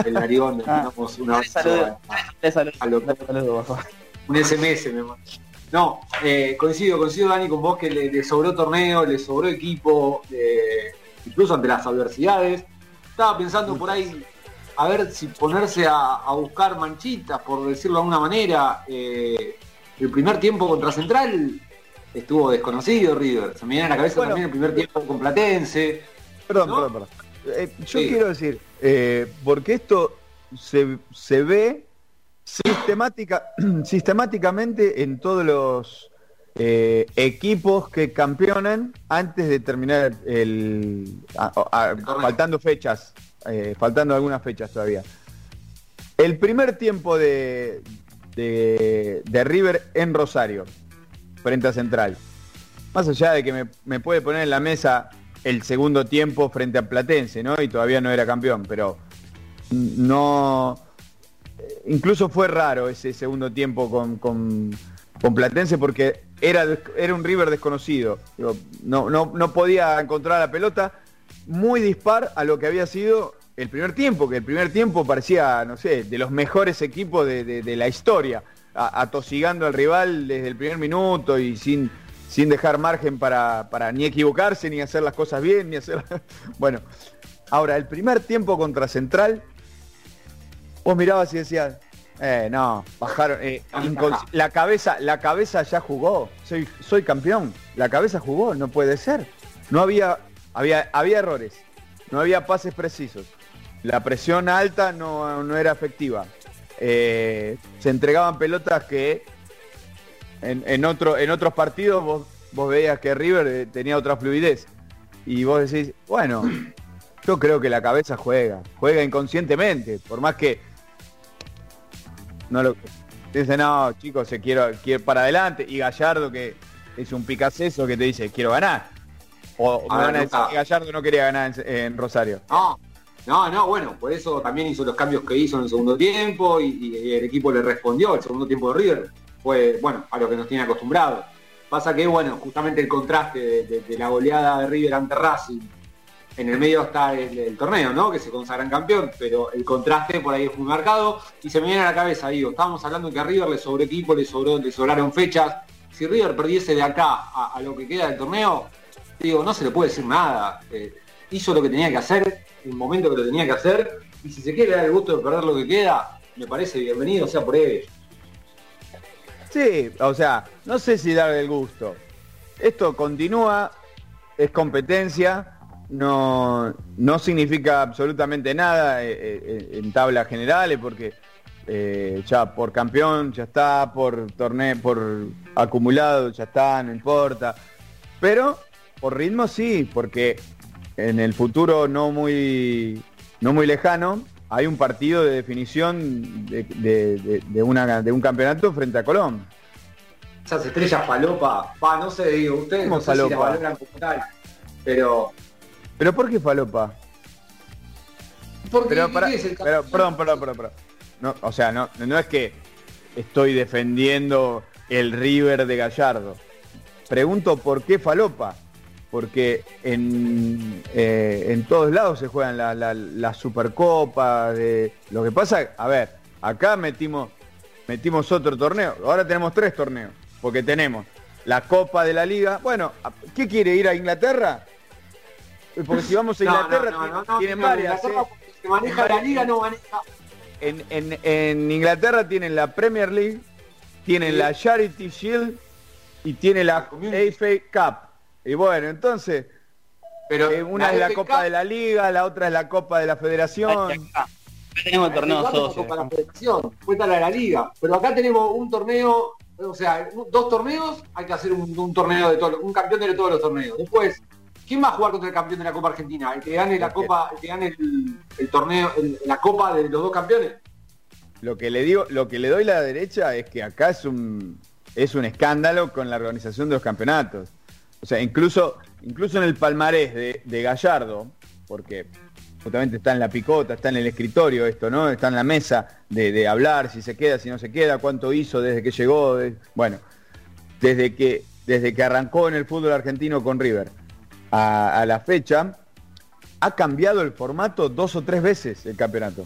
el narigón, ah. una un SMS me mandó. No, eh, coincido, coincido Dani con vos que le, sobró torneo, le sobró equipo, eh, incluso ante las adversidades. Estaba pensando por ahí a ver si ponerse a, buscar manchitas, por decirlo de alguna manera. Eh, el primer tiempo contra Central estuvo desconocido River. Se me viene a la cabeza también el primer tiempo con Platense. Perdón, perdón, perdón. Eh, yo quiero decir, porque esto se, se ve sistemática, sistemáticamente en todos los eh, equipos que campeonan antes de terminar el... faltando fechas, eh, faltando algunas fechas todavía. El primer tiempo de, de, River en Rosario, frente a Central. Más allá de que me, puede poner en la mesa el segundo tiempo frente a Platense, ¿no? Y todavía no era campeón, pero no... Incluso fue raro ese segundo tiempo con, con, Platense porque era, era un River desconocido. no, no, no podía encontrar la pelota. Muy dispar a lo que había sido el primer tiempo, que el primer tiempo parecía, no sé, de los mejores equipos de, la historia, atosigando al rival desde el primer minuto y sin, sin dejar margen para, para, ni equivocarse, ni hacer las cosas bien, ni hacer... bueno, ahora, el primer tiempo contra Central, vos mirabas y decías, eh, no, bajaron. Eh, la cabeza, la cabeza ya jugó. Soy, soy campeón. La cabeza jugó, no puede ser. No había, había, había errores. No había pases precisos. La presión alta no, era efectiva. Eh, se entregaban pelotas que en, otro, en otros partidos vos, vos veías que River eh, tenía otra fluidez. Y vos decís, bueno, yo creo que la cabeza juega, juega inconscientemente, por más que no lo dice, no, chicos, se quiero, quiero para adelante. Y Gallardo, que es un picaceso que te dice, quiero ganar. O me van a decir que Gallardo no quería ganar en, Rosario. No, no, no, bueno, por eso también hizo los cambios que hizo en el segundo tiempo y, el equipo le respondió. El segundo tiempo de River fue, bueno, a lo que nos tiene acostumbrados. Pasa que, bueno, justamente el contraste de, la goleada de River ante Racing, en el medio está el, torneo, ¿no? Que se consagran campeón, pero el contraste por ahí es muy marcado y se me viene a la cabeza, digo, estábamos hablando que a River le sobró equipo, le, sobró, le sobraron fechas. Si River perdiese de acá a, lo que queda del torneo, digo, no se le puede decir nada. Eh, hizo lo que tenía que hacer, el momento que lo tenía que hacer, y si se quiere dar el gusto de perder lo que queda, me parece bienvenido, sea por ello. Sí, o sea, no sé si darle el gusto. Esto continúa, es competencia, no, no significa absolutamente nada eh, eh, en tablas generales porque eh, ya por campeón ya está, por torneo, por acumulado ya está, no importa. Pero por ritmo sí, porque en el futuro no muy, no muy lejano hay un partido de definición de, una, de un campeonato frente a Colón. Esas estrellas falopa, va, no sé, digo, ustedes no sé si valoran como tal, pero... ¿Pero por qué falopa? Porque pero, pero, perdón, perdón, perdón, No, o sea, no, no es que estoy defendiendo el River de Gallardo. Pregunto por qué falopa porque en, eh, en todos lados se juegan la, la, Supercopa. De... Lo que pasa, a ver, acá metimos, metimos otro torneo, ahora tenemos tres torneos, porque tenemos la Copa de la Liga. Bueno, ¿qué quiere ir a Inglaterra? Porque si vamos a Inglaterra, tienen varias. ¿eh? maneja la liga, no maneja. En, en, en, Inglaterra tienen la Premier League, tienen la Charity Shield y tiene la FA Cup. Y bueno, entonces, pero eh, una es la Copa de la Liga, la otra es la Copa de la Federación. Tenemos el torneo socio. Copa de la Federación, la de la Liga. Pero acá tenemos un torneo, o sea, dos torneos, hay que hacer un, torneo de todos, un campeón de todos los torneos. Después, ¿quién va a jugar contra el campeón de la Copa Argentina? El que gane la Copa, el que gane el, torneo, la Copa de los dos campeones. Lo que le digo, lo que le doy la derecha es que acá es un es un escándalo con la organización de los campeonatos. O sea, incluso, incluso en el palmarés de, Gallardo, porque justamente está en la picota, está en el escritorio esto, ¿no? Está en la mesa de, hablar, si se queda, si no se queda, cuánto hizo desde que llegó. bueno, desde que, desde que arrancó en el fútbol argentino con River a, la fecha, ha cambiado el formato dos o tres veces el campeonato.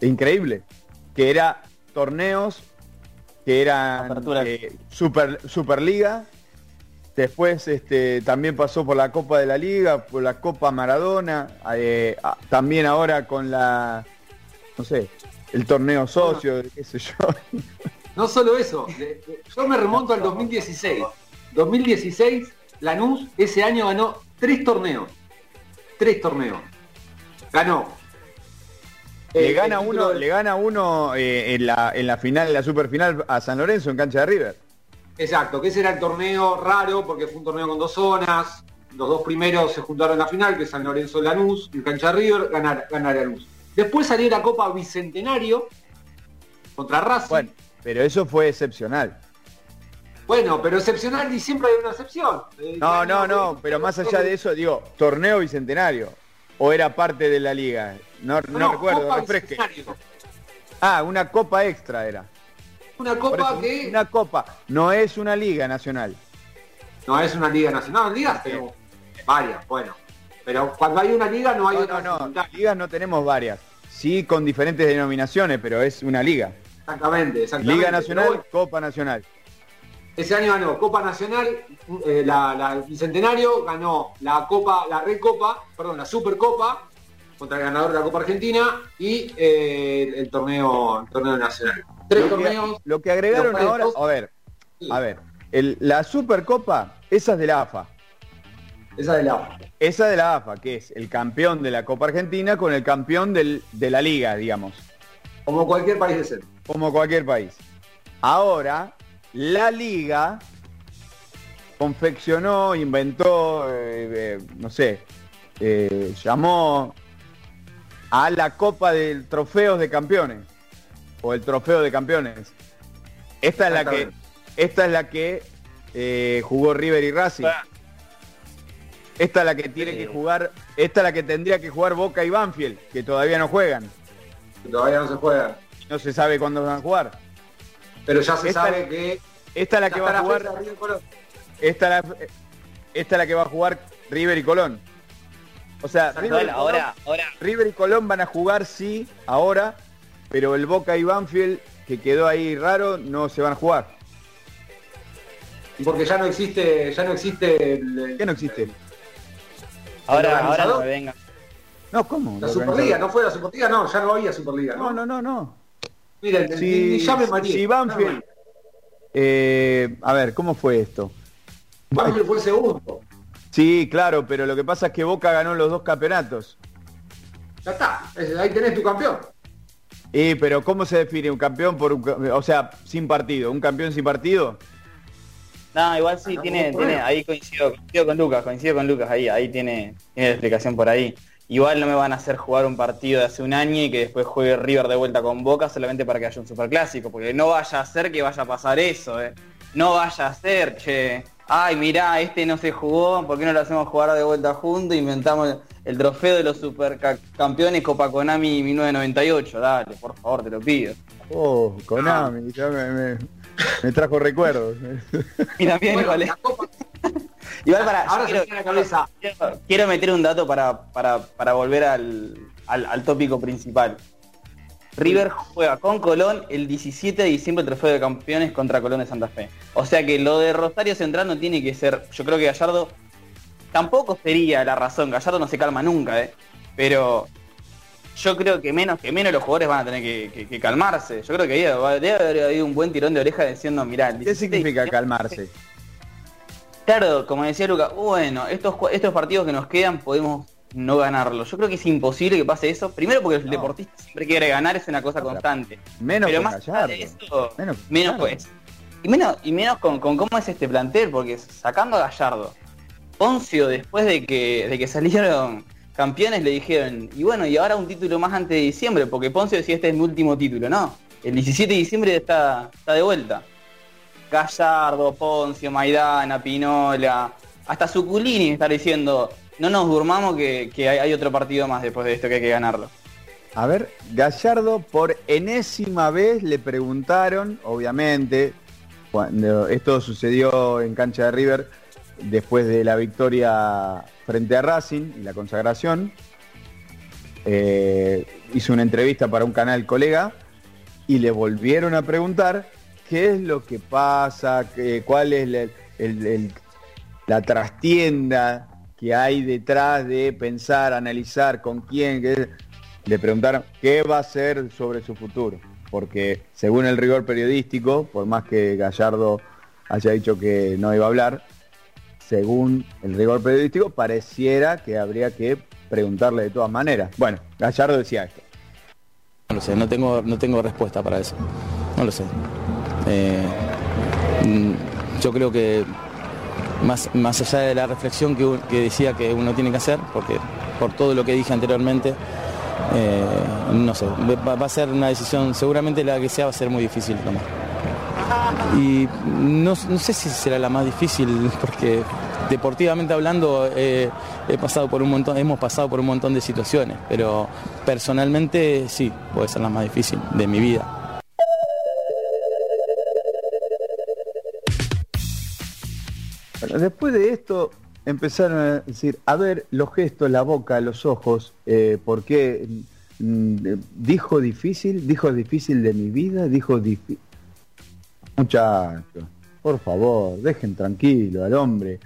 Increíble. Que era torneos, que eran eh, super, Superliga, Después este, también pasó por la Copa de la Liga, por la Copa Maradona, eh, también ahora con la, no sé, el torneo socio, qué sé yo. No solo eso, yo me remonto al 2016. 2016, Lanús ese año ganó tres torneos. Tres torneos. Ganó. Le gana uno, le gana uno eh, en, la, en la final, en la superfinal a San Lorenzo en cancha de River. Exacto, que ese era el torneo raro porque fue un torneo con dos zonas. Los dos primeros se juntaron en la final, que es San Lorenzo Lanús y Cancha River, ganar, ganar Lanús. Después salió la Copa Bicentenario contra Racing. Bueno, pero eso fue excepcional. Bueno, pero excepcional y siempre hay una excepción. Eh, no, no, no, pero más allá de eso, digo, torneo bicentenario. ¿O era parte de la liga? No, no, recuerdo, refresque. Ah, una copa extra era. Una copa que... Una copa, no es una liga nacional. No es una liga nacional, ligas pero varias, bueno. Pero cuando hay una liga no hay otra. No, no, ligas no tenemos varias. Sí con diferentes denominaciones, pero es una liga. Exactamente, exactamente. Liga Nacional, Copa Nacional. Ese año ganó Copa Nacional, eh, la, Bicentenario, ganó la Copa, la Recopa, perdón, la Supercopa contra el ganador de la Copa Argentina y eh, el, torneo, el torneo nacional. Tres torneos. lo que agregaron ahora, a ver, a ver, la Supercopa, esa es de la AFA. Esa de la AFA. Esa de la AFA, que es el campeón de la Copa Argentina con el campeón de la liga, digamos. Como cualquier país de ser. Como cualquier país. Ahora, la liga confeccionó, inventó, eh, eh, no sé, eh, llamó a la Copa de Trofeos de Campeones o el trofeo de campeones. Esta es la que, esta es la que jugó River y Racing. Esta es la que tiene que jugar, esta es la que tendría que jugar Boca y Banfield, que todavía no juegan. todavía no se juegan. No se sabe cuándo van a jugar. Pero ya se sabe que. Esta es la que va a jugar. Esta la, esta es la que va a jugar River y Colón. O sea, River, ahora, ahora. River y Colón van a jugar sí, ahora, pero el Boca y Banfield, que quedó ahí raro, no se van a jugar. Porque ya no existe, ya no existe el, ¿Qué no existe? Ahora, ahora no me venga. No, ¿cómo? La Superliga, no fue la Superliga, no, ya no había Superliga. No, no, no, no. Miren, si, llame María. Si Banfield, eh, a ver, ¿cómo fue esto? Banfield fue el segundo. Sí, claro, pero lo que pasa es que Boca ganó los dos campeonatos. Ya está, ahí tenés tu campeón. Y, pero ¿cómo se define un campeón por un, o sea, sin partido? ¿Un campeón sin partido? No, igual sí, tiene, tiene, ahí coincido, coincido con Lucas, coincido con Lucas, ahí, ahí tiene, tiene la explicación por ahí. Igual no me van a hacer jugar un partido de hace un año y que después juegue River de vuelta con Boca solamente para que haya un superclásico, porque no vaya a ser que vaya a pasar eso, eh. No vaya a ser, che. Ay, mirá, este no se jugó, ¿por qué no lo hacemos jugar de vuelta juntos? Inventamos el trofeo de los supercampeones Copa Konami 1998. Dale, por favor, te lo pido. Oh, Konami, ya me, me trajo recuerdos. Y también igual, igual para. Ahora quiero, la cabeza. Quiero, meter un dato para, para, para volver al, al, al, tópico principal. River juega con Colón el 17 de diciembre el trofeo de campeones contra Colón de Santa Fe. O sea que lo de Rosario Central no tiene que ser. Yo creo que Gallardo tampoco sería la razón. Gallardo no se calma nunca, ¿eh? Pero yo creo que menos que menos los jugadores van a tener que, que, calmarse. Yo creo que ahí debe haber habido un buen tirón de oreja diciendo, mirá, ¿qué significa calmarse? Claro, como decía Luca, bueno, estos, estos partidos que nos quedan podemos no ganarlo. Yo creo que es imposible que pase eso. Primero porque el no. deportista siempre quiere ganar, es una cosa constante. Menos Pero más allá de eso, menos, menos pues. Y menos, y menos con, con, cómo es este plantel, porque sacando a Gallardo, Poncio después de que, de que salieron campeones le dijeron, y bueno, y ahora un título más antes de diciembre, porque Poncio decía este es mi último título, no. El 17 de diciembre está, está de vuelta. Gallardo, Poncio, Maidana, Pinola, hasta Suculini está diciendo, no nos durmamos que, hay, otro partido más después de esto que hay que ganarlo. A ver, Gallardo por enésima vez le preguntaron, obviamente, cuando esto sucedió en cancha de River, después de la victoria frente a Racing y la consagración, eh, hizo una entrevista para un canal colega y le volvieron a preguntar qué es lo que pasa, cuál es la trastienda que hay detrás de pensar, analizar con quién. Le preguntaron qué va a hacer sobre su futuro. Porque según el rigor periodístico, por más que Gallardo haya dicho que no iba a hablar, según el rigor periodístico, pareciera que habría que preguntarle de todas maneras. Bueno, Gallardo decía esto. No lo sé, no tengo, no tengo respuesta para eso. No lo sé. Eh, yo creo que más, más allá de la reflexión que, decía que uno tiene que hacer, porque por todo lo que dije anteriormente, eh, no sé, va, a ser una decisión, seguramente la que sea va a ser muy difícil tomar. Y no, no sé si será la más difícil, porque deportivamente hablando eh, pasado por un montón, hemos pasado por un montón de situaciones, pero personalmente sí, puede ser la más difícil de mi vida. Después de esto empezaron a decir, a ver, los gestos, la boca, los ojos, eh, ¿por qué? Dijo difícil, dijo difícil de mi vida, dijo difícil. Muchachos, por favor, dejen tranquilo al hombre.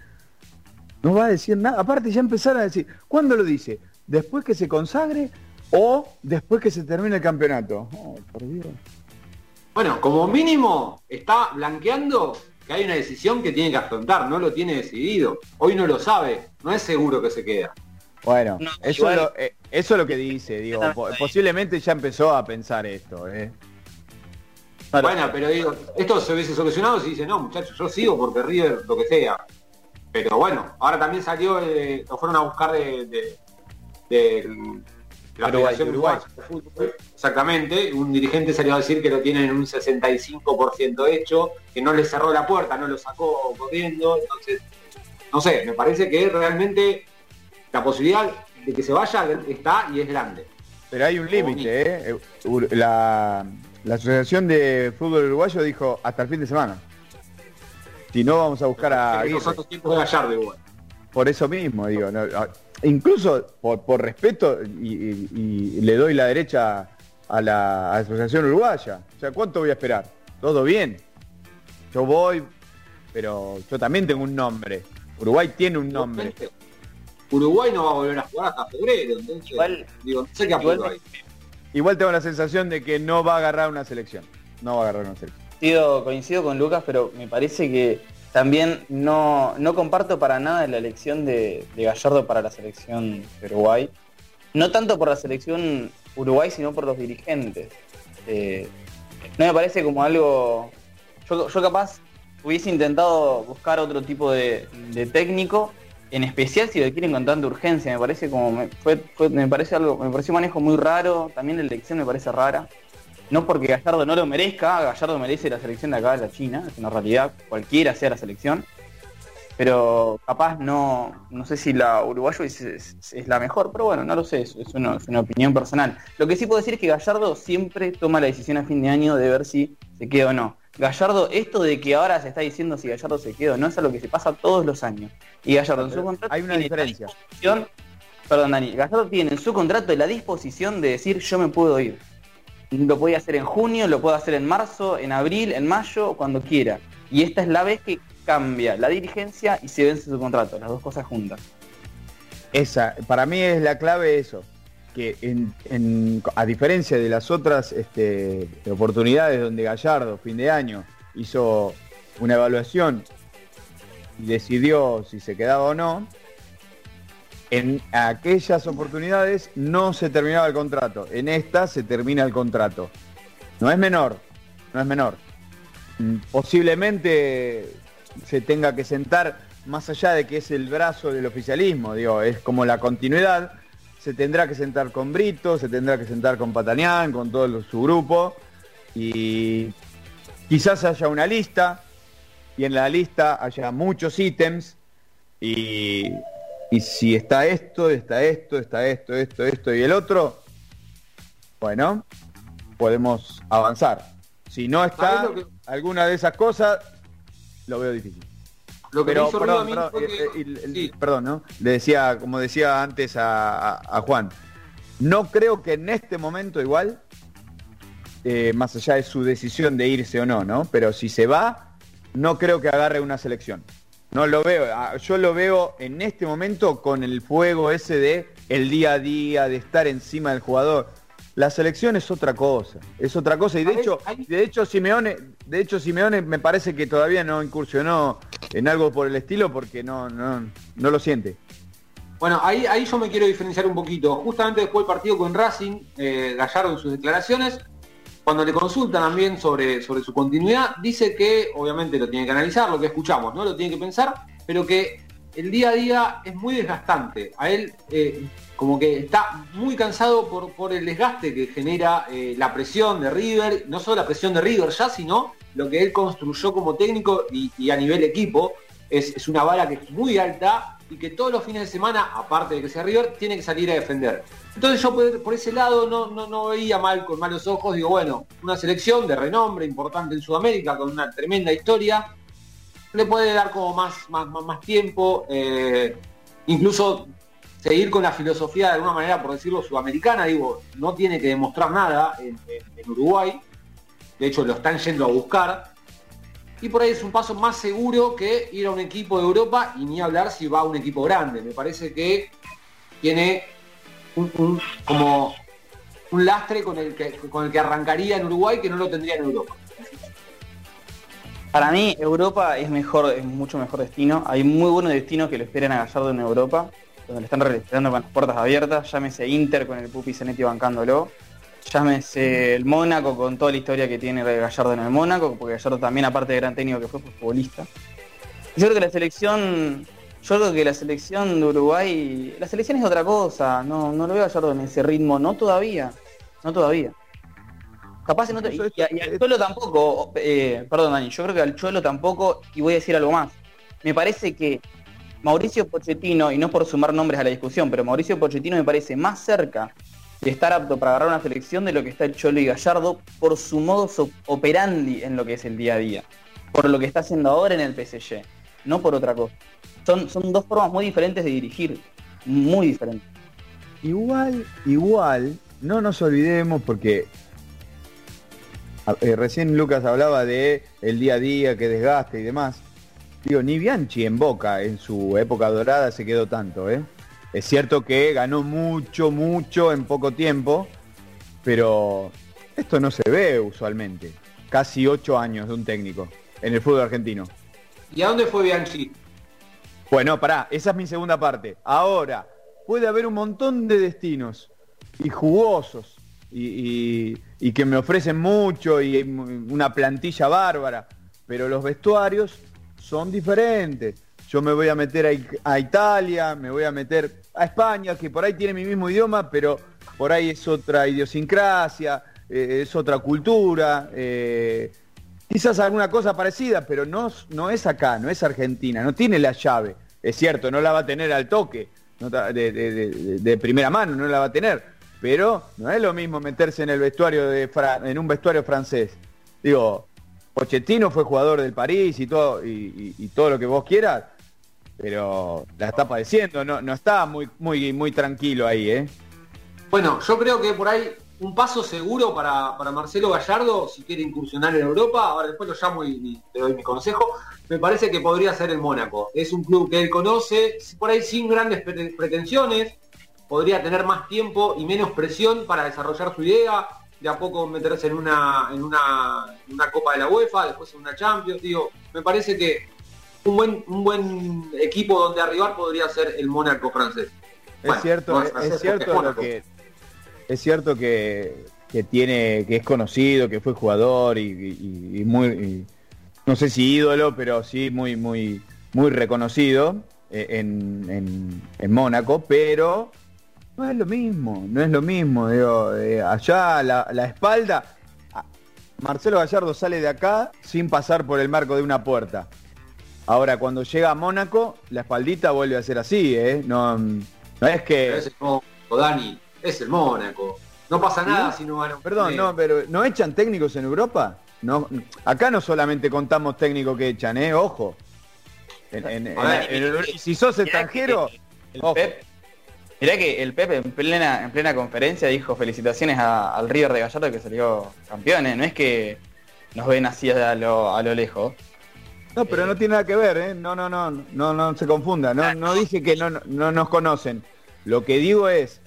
No va a decir nada. Aparte ya empezaron a decir, ¿cuándo lo dice? ¿Después que se consagre o después que se termine el campeonato? Oh, por Dios. Bueno, como mínimo está blanqueando que hay una decisión que tiene que afrontar, no lo tiene decidido. Hoy no lo sabe, no es seguro que se queda. Bueno, no, eso, igual... lo, eh, eso es lo que dice, digo, posiblemente ya empezó a pensar esto, ¿eh? Bueno, pero digo, esto se hubiese solucionado si dice, no, muchachos, yo sigo porque River lo que sea. Pero bueno, ahora también salió, eh, lo fueron a buscar de, de, de la Uruguay, Federación Uruguay. Uruguay. Exactamente, un dirigente salió a decir que lo tienen en un 65% hecho, que no le cerró la puerta, no lo sacó corriendo, entonces no sé, me parece que realmente la posibilidad de que se vaya está y es grande. Pero hay un límite, ¿eh? La, Asociación de Fútbol Uruguayo dijo hasta el fin de semana. Si no, vamos a buscar a... Por eso mismo, digo. Incluso por, respeto y, le doy la derecha a la Asociación Uruguaya. O sea, ¿cuánto voy a esperar? ¿Todo bien? Yo voy, pero yo también tengo un nombre. Uruguay tiene un nombre. Uruguay no va a volver a jugar hasta febrero, igual, digo, no sé qué igual, igual tengo la sensación de que no va a agarrar una selección. No va a agarrar una selección. Coincido, con Lucas, pero me parece que también no, no comparto para nada la elección de, Gallardo para la selección Uruguay. No tanto por la selección Uruguay, sino por los dirigentes. Eh, no me parece como algo... Yo, capaz hubiese intentado buscar otro tipo de técnico en especial si lo quieren con tanta urgencia, me parece como me parece algo, me pareció un manejo muy raro, también la elección me parece rara. No porque Gallardo no lo merezca, Gallardo merece la selección de acá de la China, es una realidad, cualquiera sea la selección. Pero capaz no, no sé si la uruguayo es, la mejor, pero bueno, no lo sé, es, una, es una opinión personal. Lo que sí puedo decir es que Gallardo siempre toma la decisión a fin de año de ver si se queda o no. Gallardo, esto de que ahora se está diciendo si Gallardo se queda o no es algo que se pasa todos los años. Y Gallardo en su contrato. Hay una diferencia. Perdón, Dani. Gallardo tiene en su contrato la disposición de decir yo me puedo ir. Lo puede hacer en junio, lo puede hacer en marzo, en abril, en mayo, cuando quiera. Y esta es la vez que cambia la dirigencia y se vence su contrato, las dos cosas juntas. Esa, para mí es la clave eso que a diferencia de las otras este, oportunidades donde Gallardo, fin de año, hizo una evaluación y decidió si se quedaba o no, en aquellas oportunidades no se terminaba el contrato. En esta se termina el contrato. No es menor, no es menor. Mm, posiblemente se tenga que sentar más allá de que es el brazo del oficialismo, digo, es como la continuidad se tendrá que sentar con Brito, se tendrá que sentar con Patanián, con todo su grupo y quizás haya una lista y en la lista haya muchos ítems y, si está esto, está esto, está esto, esto, esto y el otro, bueno, podemos avanzar. Si no está alguna de esas cosas, lo veo difícil. Lo que perdón, perdón, ¿no? Le decía, como decía antes a, Juan, no creo que en este momento igual, eh, más allá de su decisión de irse o no, ¿no? Pero si se va, no creo que agarre una selección. No lo veo, ah, yo lo veo en este momento con el fuego ese de el día a día, de estar encima del jugador. La selección es otra cosa, es otra cosa. Y de hecho, de hecho Simeone, de hecho Simeone me parece que todavía no incursionó en algo por el estilo porque no, no, no lo siente. Bueno, ahí, ahí yo me quiero diferenciar un poquito. Justamente después del partido con Racing, eh, Gallardo en sus declaraciones, cuando le consultan también sobre, sobre su continuidad, dice que obviamente lo tiene que analizar, lo que escuchamos, ¿no? Lo tiene que pensar, pero que el día a día es muy desgastante. A él eh, como que está muy cansado por, el desgaste que genera eh, la presión de River, no solo la presión de River ya, sino lo que él construyó como técnico y, a nivel equipo. Es, una vara que es muy alta y que todos los fines de semana, aparte de que sea River, tiene que salir a defender. Entonces yo por, ese lado no, no, no, veía mal con malos ojos, digo, bueno, una selección de renombre importante en Sudamérica, con una tremenda historia, le puede dar como más, más, más, tiempo, eh, incluso seguir con la filosofía de alguna manera, por decirlo, sudamericana, digo, no tiene que demostrar nada en, Uruguay, de hecho lo están yendo a buscar, y por ahí es un paso más seguro que ir a un equipo de Europa y ni hablar si va a un equipo grande. Me parece que tiene un, como un lastre con el, que, con el que arrancaría en Uruguay que no lo tendría en Europa. Para mí Europa es mejor, es mucho mejor destino. Hay muy buenos destinos que lo esperan a Gallardo en Europa donde le están registrando con las puertas abiertas, llámese Inter con el Pupi Zanetti bancándolo, llámese el Mónaco con toda la historia que tiene Gallardo en el Mónaco, porque Gallardo también, aparte de gran técnico que fue, futbolista. Yo creo que la selección, yo creo que la selección de Uruguay, la selección es otra cosa, no, no lo veo Gallardo en ese ritmo, no todavía, no todavía. Capaz en otro, y, al Cholo tampoco, eh, perdón Dani, yo creo que al Cholo tampoco, y voy a decir algo más. Me parece que Mauricio Pochettino, y no por sumar nombres a la discusión, pero Mauricio Pochettino me parece más cerca de estar apto para agarrar una selección de lo que está el Cholo y Gallardo por su modo operandi en lo que es el día a día, por lo que está haciendo ahora en el PSG, no por otra cosa. Son, son dos formas muy diferentes de dirigir, muy diferentes. Igual, igual, no nos olvidemos porque eh, recién Lucas hablaba de el día a día, que desgaste y demás. Digo, ni Bianchi en Boca en su época dorada se quedó tanto, ¿eh? Es cierto que ganó mucho, mucho en poco tiempo, pero esto no se ve usualmente. Casi ocho años de un técnico en el fútbol argentino. ¿Y a dónde fue Bianchi? Bueno, pará, esa es mi segunda parte. Ahora, puede haber un montón de destinos y jugosos y, y que me ofrecen mucho y una plantilla bárbara, pero los vestuarios son diferentes yo me voy a meter a, Italia, me voy a meter a España, que por ahí tiene mi mismo idioma, pero por ahí es otra idiosincrasia, eh, es otra cultura, eh, quizás alguna cosa parecida, pero no, no es acá, no es Argentina, no tiene la llave. Es cierto, no la va a tener al toque, de, primera mano, no la va a tener, pero no es lo mismo meterse en el vestuario de en un vestuario francés. Digo, Pochettino fue jugador del París y todo, y todo lo que vos quieras, pero la está padeciendo, no, no está muy, muy, muy tranquilo ahí, ¿eh? Bueno, yo creo que por ahí un paso seguro para, Marcelo Gallardo, si quiere incursionar en Europa, ahora después lo llamo y, te doy mi consejo, me parece que podría ser el Mónaco. Es un club que él conoce, por ahí sin grandes pretensiones, podría tener más tiempo y menos presión para desarrollar su idea, de a poco meterse en una, en una, en una Copa de la UEFA, después en una Champions, digo, me parece que un buen, un buen equipo donde arribar podría ser el Mónaco francés. Es cierto, es, cierto lo que es cierto que, tiene, que es conocido, que fue jugador y, muy no sé si ídolo, pero sí muy, muy, muy reconocido eh, en, en, Mónaco, pero no es lo mismo, no es lo mismo. Digo, eh, allá la, la espalda, Marcelo Gallardo sale de acá sin pasar por el marco de una puerta. Ahora, cuando llega a Mónaco, la espaldita vuelve a ser así, ¿eh? No, no es que... es el Mónaco, Dani, es el Mónaco. No pasa nada si no van Perdón, no, pero ¿no echan técnicos en Europa? No, acá no solamente contamos técnicos que echan, ¿eh? Ojo. si sos extranjero... El, Pep, mirá que el Pep en plena, en plena conferencia dijo felicitaciones al River de Gallardo que salió campeón, ¿eh? No es que nos ven así a lo, a lo lejos. No, pero no tiene nada que ver, ¿eh? No, no, no, no, no se confunda. No, no dije que no, no nos conocen. Lo que digo es,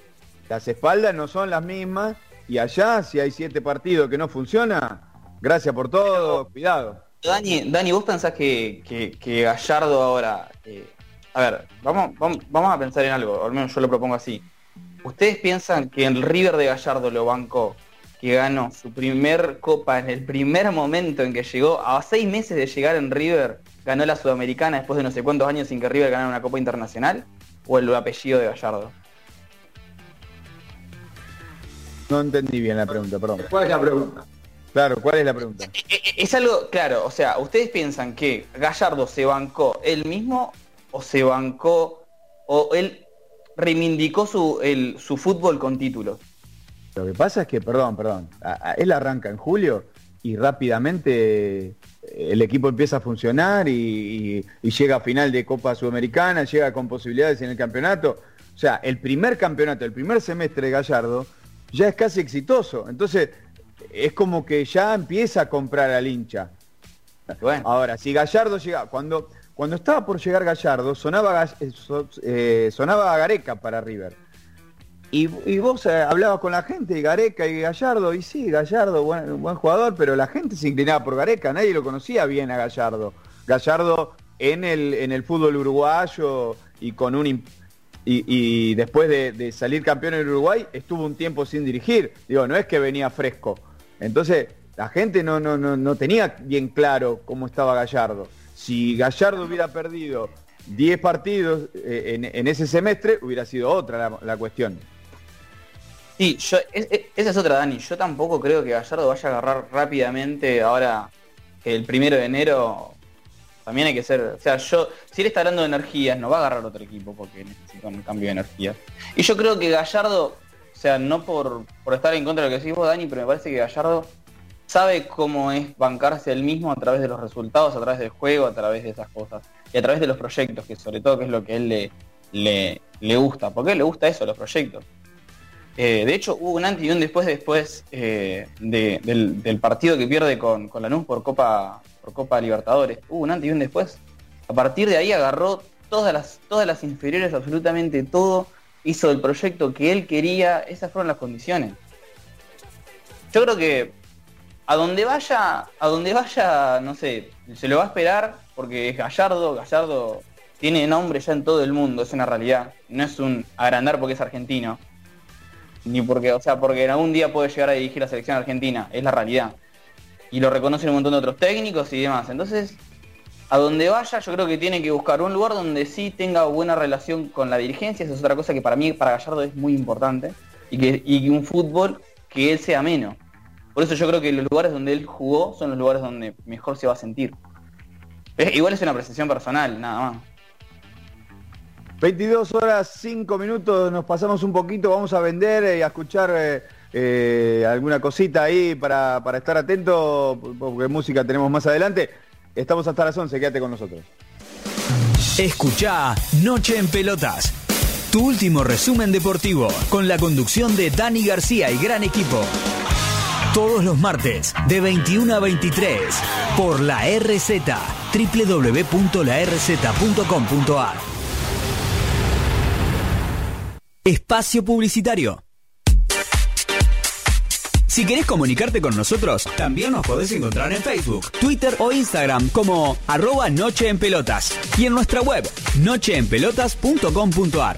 las espaldas no son las mismas y allá si hay siete partidos que no funciona, gracias por todo, cuidado. Dani, Dani, ¿vos pensás que, que, Gallardo ahora... Eh, a ver, vamos, vamos, vamos a pensar en algo, al menos yo lo propongo así. ¿Ustedes piensan que el River de Gallardo lo bancó que ganó su primer copa en el primer momento en que llegó, a seis meses de llegar en River, ganó la Sudamericana después de no sé cuántos años sin que River ganara una copa internacional? ¿O el apellido de Gallardo? No entendí bien la pregunta, perdón. ¿Cuál es la pregunta? Claro, ¿cuál es la pregunta? Eh, eh, eh, es algo, claro, o sea, ¿ustedes piensan que Gallardo se bancó él mismo o se bancó o él reivindicó su, el, su fútbol con títulos? Lo que pasa es que, perdón, perdón, él arranca en julio y rápidamente eh, el equipo empieza a funcionar y, llega a final de Copa Sudamericana, llega con posibilidades en el campeonato. O sea, el primer campeonato, el primer semestre de Gallardo ya es casi exitoso. Entonces, es como que ya empieza a comprar al hincha. Ahora, si Gallardo llega, cuando, cuando estaba por llegar Gallardo, sonaba, eh, eh, sonaba Gareca para River. Y, vos eh, hablabas con la gente, y Gareca y Gallardo, y sí, Gallardo, buen, buen jugador, pero la gente se inclinaba por Gareca, nadie lo conocía bien a Gallardo. Gallardo en el, en el fútbol uruguayo y con un y, después de, salir campeón en Uruguay estuvo un tiempo sin dirigir. Digo, no es que venía fresco. Entonces, la gente no, no, no, no tenía bien claro cómo estaba Gallardo. Si Gallardo hubiera perdido 10 partidos eh, en, ese semestre, hubiera sido otra la cuestión. Sí, esa es otra, Dani. Yo tampoco creo que Gallardo vaya a agarrar rápidamente ahora el primero de enero También hay que ser, o sea, yo, si él está hablando de energías, no va a agarrar otro equipo porque necesita un cambio de energía. Y yo creo que Gallardo, o sea, no por, por estar en contra de lo que decís vos, Dani, pero me parece que Gallardo sabe cómo es bancarse el mismo a través de los resultados, a través del juego, a través de esas cosas. Y a través de los proyectos, que sobre todo que es lo que él le, le, le gusta. porque le gusta eso, los proyectos. Eh, de hecho, hubo un antes y un después después eh, del, partido que pierde con, con Lanús por Copa, por Copa Libertadores. Hubo un antes y un después. A partir de ahí agarró todas las, todas las inferiores, absolutamente todo, hizo el proyecto que él quería, esas fueron las condiciones. Yo creo que a donde vaya, a donde vaya, no sé, se lo va a esperar porque es Gallardo, Gallardo tiene nombre ya en todo el mundo, es una realidad. No es un agrandar porque es argentino. Ni porque, o sea, porque en algún día puede llegar a dirigir la selección argentina, es la realidad. Y lo reconocen un montón de otros técnicos y demás. Entonces, a donde vaya, yo creo que tiene que buscar un lugar donde sí tenga buena relación con la dirigencia. Esa es otra cosa que para mí, para Gallardo, es muy importante. Y que y un fútbol que él sea menos. Por eso yo creo que los lugares donde él jugó son los lugares donde mejor se va a sentir. igual es una apreciación personal, nada más. 22 horas 5 minutos, nos pasamos un poquito, vamos a vender y a escuchar eh, eh, alguna cosita ahí para, para estar atento, porque música tenemos más adelante. Estamos hasta las 11, quédate con nosotros. Escucha Noche en Pelotas, tu último resumen deportivo, con la conducción de Dani García y gran equipo. Todos los martes, de 21 a 23, por la RZ, www.larz.com.ar. Espacio Publicitario. Si querés comunicarte con nosotros, también nos podés encontrar en Facebook, Twitter o Instagram como arroba Noche en Pelotas y en nuestra web nocheenpelotas.com.ar.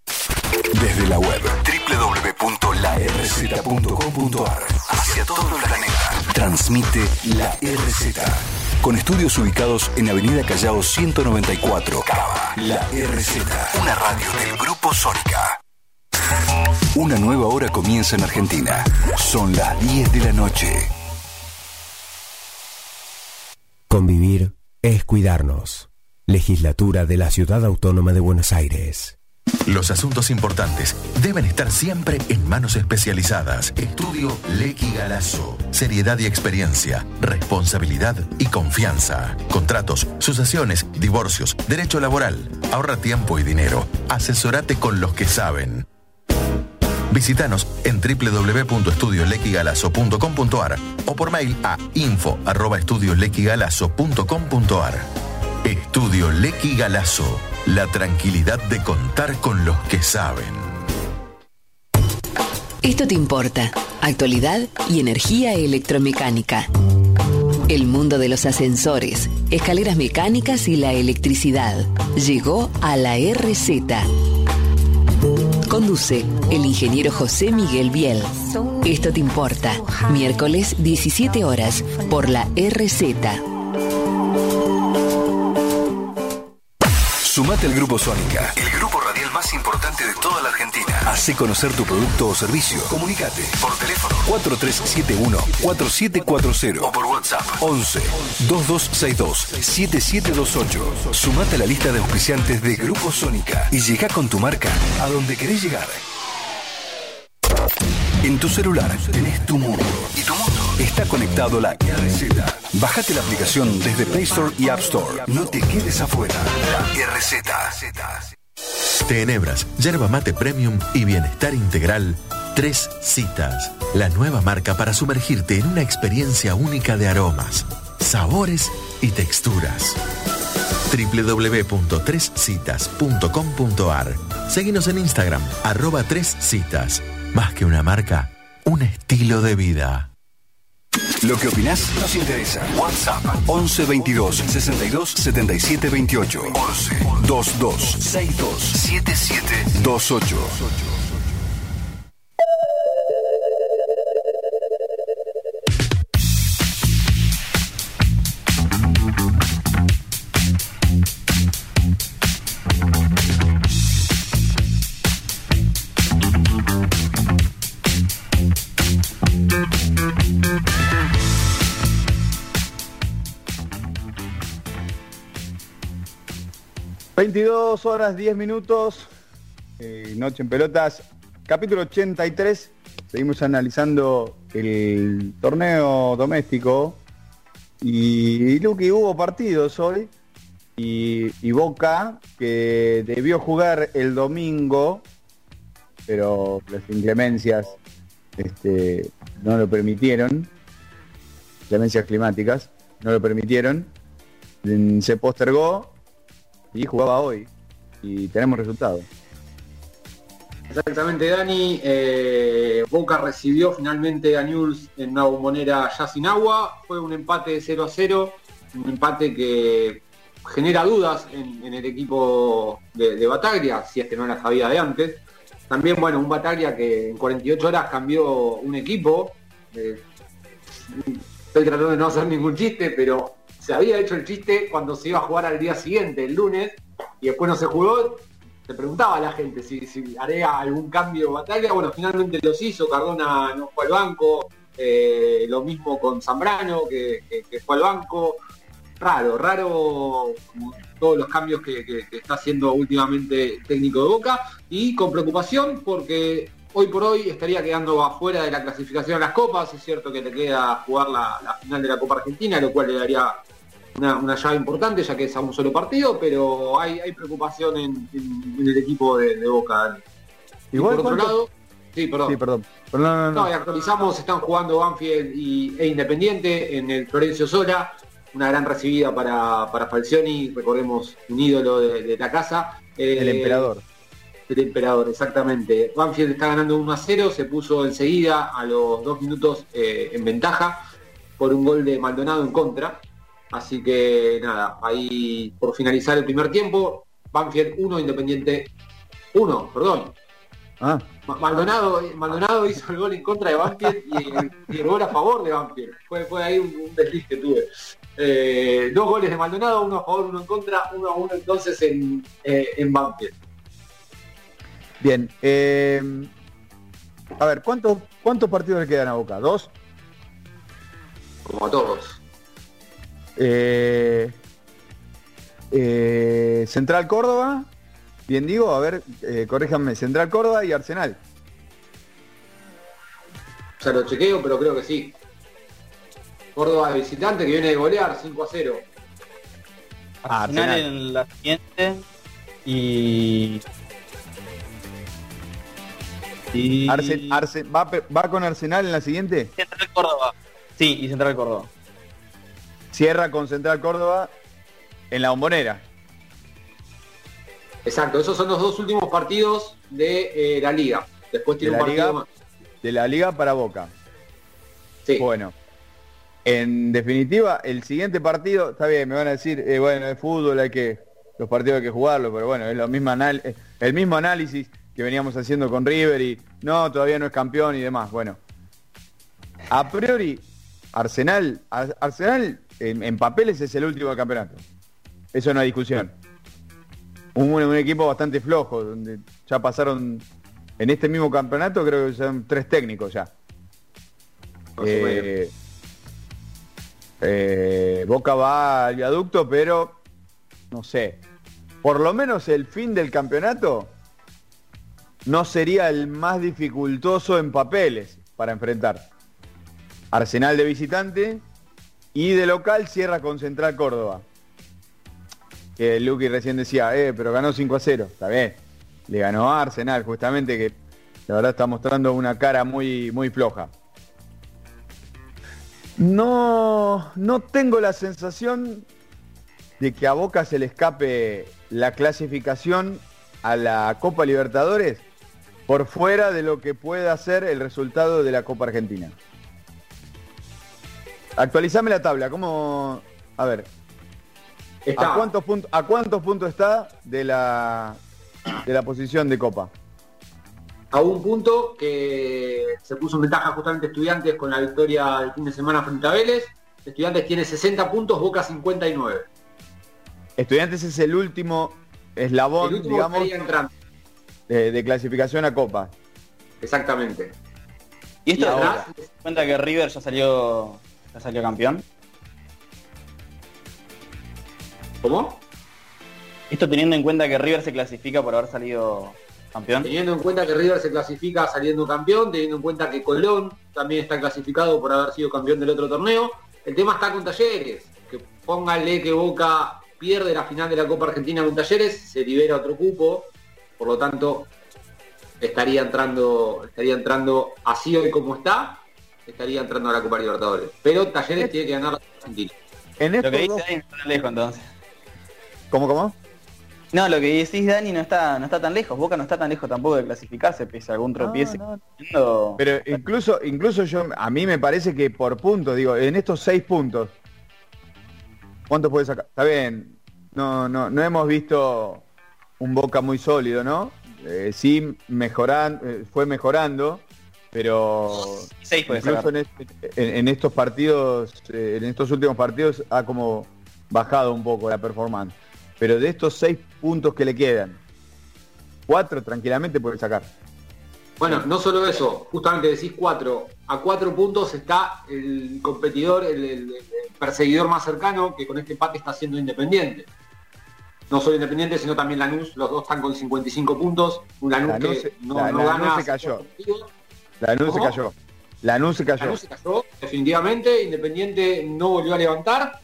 Desde la web www.larz.com.ar hacia todo el planeta. Transmite la RZ. Con estudios ubicados en Avenida Callao 194. La RZ. Una radio del Grupo Sónica. Una nueva hora comienza en Argentina. Son las 10 de la noche. Convivir es cuidarnos. Legislatura de la Ciudad Autónoma de Buenos Aires. Los asuntos importantes deben estar siempre en manos especializadas. Estudio Lequi Galazo. Seriedad y experiencia, responsabilidad y confianza. Contratos, sucesiones, divorcios, derecho laboral. Ahorra tiempo y dinero. Asesorate con los que saben. Visítanos en www.estudiolequigalazo.com.ar o por mail a info@estudiolequigalazo.com.ar. Estudio Lequi Galazo la tranquilidad de contar con los que saben. Esto te importa. Actualidad y energía electromecánica. El mundo de los ascensores, escaleras mecánicas y la electricidad llegó a la RZ. Conduce el ingeniero José Miguel Biel. Esto te importa. Miércoles 17 horas por la RZ. Sumate al Grupo Sónica, el grupo radial más importante de toda la Argentina. Hacé conocer tu producto o servicio. Comunicate por teléfono 4371-4740 o por WhatsApp 11 2262 7728. Sumate a la lista de auspiciantes de Grupo Sónica y llega con tu marca a donde querés llegar. En tu celular tenés tu mundo y tu mundo está conectado la RZ. Bájate la aplicación desde Play Store y App Store. No te quedes afuera. La RZ. Tenebras, yerba mate premium y bienestar integral. Tres citas. La nueva marca para sumergirte en una experiencia única de aromas, sabores y texturas www.trescitas.com.ar Seguinos en Instagram, arroba tres citas. Más que una marca, un estilo de vida. Lo que opinás nos interesa. WhatsApp 11 22 62 77 28 11 22 62 77 28 22 horas 10 minutos, eh, Noche en Pelotas, capítulo 83. Seguimos analizando el torneo doméstico. Y, Luqui, hubo partidos hoy. Y, y Boca, que debió jugar el domingo, pero las inclemencias este, no lo permitieron. Inclemencias climáticas no lo permitieron. Se postergó y jugaba hoy y tenemos resultados. Exactamente, Dani. Eh, Boca recibió finalmente a News en una bombonera ya sin agua. Fue un empate de 0 a 0, un empate que genera dudas en, el equipo de, Bataglia, si es que no las había de antes. También, bueno, un Bataglia que en 48 horas cambió un equipo. Eh, estoy tratando de no hacer ningún chiste, pero se había hecho el chiste cuando se iba a jugar al día siguiente, el lunes, y después no se jugó. Se preguntaba a la gente si, haría algún cambio de batalla. Bueno, finalmente los hizo, Cardona no fue al banco, eh, lo mismo con Zambrano, que, fue al banco. Raro, raro todos los cambios que, está haciendo últimamente técnico de Boca y con preocupación porque hoy por hoy estaría quedando afuera de la clasificación a las copas. Es cierto que le queda jugar la, final de la Copa Argentina, lo cual le daría una, llave importante, ya que es a un solo partido, pero hay, preocupación en, el equipo de, Boca. Igual, por otro lado, sí, perdón. perdón. no, y actualizamos, están jugando Banfield y, e Independiente en el Florencio Sola, una gran recibida para, para Falcioni, recordemos un ídolo de, la casa. el eh, emperador. El emperador, exactamente. Banfield está ganando 1 a 0, se puso enseguida a los dos minutos eh, en ventaja por un gol de Maldonado en contra. Así que nada, ahí por finalizar el primer tiempo, Banfield 1, Independiente 1, perdón. Ah. Maldonado, Maldonado hizo el gol en contra de Banfield y, el gol a favor de Banfield. Fue, fue ahí un, desliz que tuve. Eh, dos goles de Maldonado, uno a favor, uno en contra, uno a uno entonces en, eh, en Banfield. Bien. Eh, a ver, ¿cuántos, ¿cuántos partidos le quedan a Boca? ¿Dos? Como a todos. Eh, eh, Central Córdoba, bien digo, a ver, eh, corríjanme, Central Córdoba y Arsenal. Ya lo chequeo, pero creo que sí. Córdoba visitante que viene de golear 5 a 0. Arsenal, en la siguiente y y... ¿va, ¿Va con Arsenal en la siguiente? Central Córdoba. Sí, y Central Córdoba. Cierra con Central Córdoba en la bombonera. Exacto, esos son los dos últimos partidos de eh, la liga. Después tiene de un partido más. De la liga para Boca. Sí. Bueno. En definitiva, el siguiente partido, está bien, me van a decir, eh, bueno, es fútbol, hay que, los partidos hay que jugarlos, pero bueno, es lo mismo eh, el mismo análisis que veníamos haciendo con River y no, todavía no es campeón y demás. Bueno, a priori, Arsenal, Arsenal en, papeles es el último del campeonato. Eso no hay discusión. un, un equipo bastante flojo, donde ya pasaron en este mismo campeonato, creo que son tres técnicos ya. Eh, eh, Boca va al viaducto, pero no sé. Por lo menos el fin del campeonato no sería el más dificultoso en papeles para enfrentar. Arsenal de visitante y de local cierra con Central Córdoba. Que Luqui recién decía, eh, pero ganó 5 a 0. Está bien. Le ganó a Arsenal, justamente, que la verdad está mostrando una cara muy, muy floja. No, no tengo la sensación de que a Boca se le escape la clasificación a la Copa Libertadores por fuera de lo que pueda ser el resultado de la Copa Argentina. Actualizame la tabla, ¿cómo? A ver. ¿A, cuántos puntos, ¿A cuántos puntos está de la, de la posición de Copa? A un punto que se puso en ventaja justamente Estudiantes con la victoria del fin de semana frente a Vélez. Estudiantes tiene 60 puntos, Boca 59. Estudiantes es el último eslabón, digamos, de, clasificación a Copa. Exactamente. ¿Y esto y cuenta que River ya salió, ya salió campeón? ¿Cómo? Esto teniendo en cuenta que River se clasifica por haber salido campeón. Teniendo en cuenta que River se clasifica saliendo campeón, teniendo en cuenta que Colón también está clasificado por haber sido campeón del otro torneo. El tema está con Talleres, que póngale que Boca pierde la final de la Copa Argentina con Talleres, se libera otro cupo, por lo tanto estaría entrando, estaría entrando así hoy como está, estaría entrando a la Copa Libertadores. Pero Talleres tiene que ganar la Argentina. En lo que dice no lejos entonces. ¿Cómo, cómo? No, lo que decís Dani no está, no está tan lejos, Boca no está tan lejos tampoco de clasificarse, pese a algún tropiezo. Pero incluso, incluso yo, a mí me parece que por puntos, digo, en estos seis puntos, ¿Cuánto puede sacar? Está bien, no, no, no hemos visto un Boca muy sólido, ¿no? Eh, sí, mejoran, eh, fue mejorando, pero incluso en, estos partidos, eh, en estos últimos partidos ha como bajado un poco la performance. Pero de estos seis puntos que le quedan, cuatro tranquilamente puede sacar. Bueno, no solo eso, justamente decís cuatro. A cuatro puntos está el competidor, el, perseguidor más cercano, que con este empate está siendo independiente. No solo independiente, sino también Lanús, los dos están con 55 puntos. Un Lanús, que no, gana. Se cayó. Lanús se cayó. Lanús se cayó. Lanús se cayó, definitivamente. Independiente no volvió a levantar.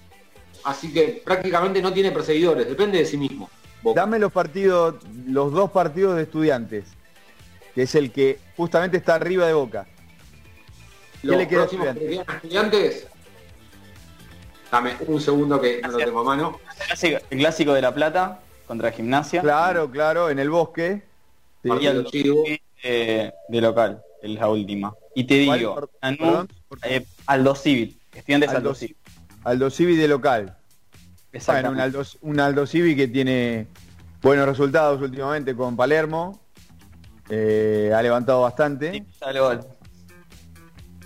Así que prácticamente no tiene perseguidores, depende de sí mismo. Dame los partidos, los dos partidos de estudiantes que es el que justamente está arriba de Boca. ¿Qué le queda a estudiantes? Dame un segundo que no lo tengo a mano. El clásico, de La Plata contra Gimnasia. Claro, claro, en el bosque. Y el eh, de local, es la última. Y te digo, eh, Aldo Civil, estudiantes Aldo, Aldo Civil. Aldo Civil de local. Bueno, un Aldo, un Aldo Civil que tiene buenos resultados últimamente con Palermo eh, ha levantado bastante.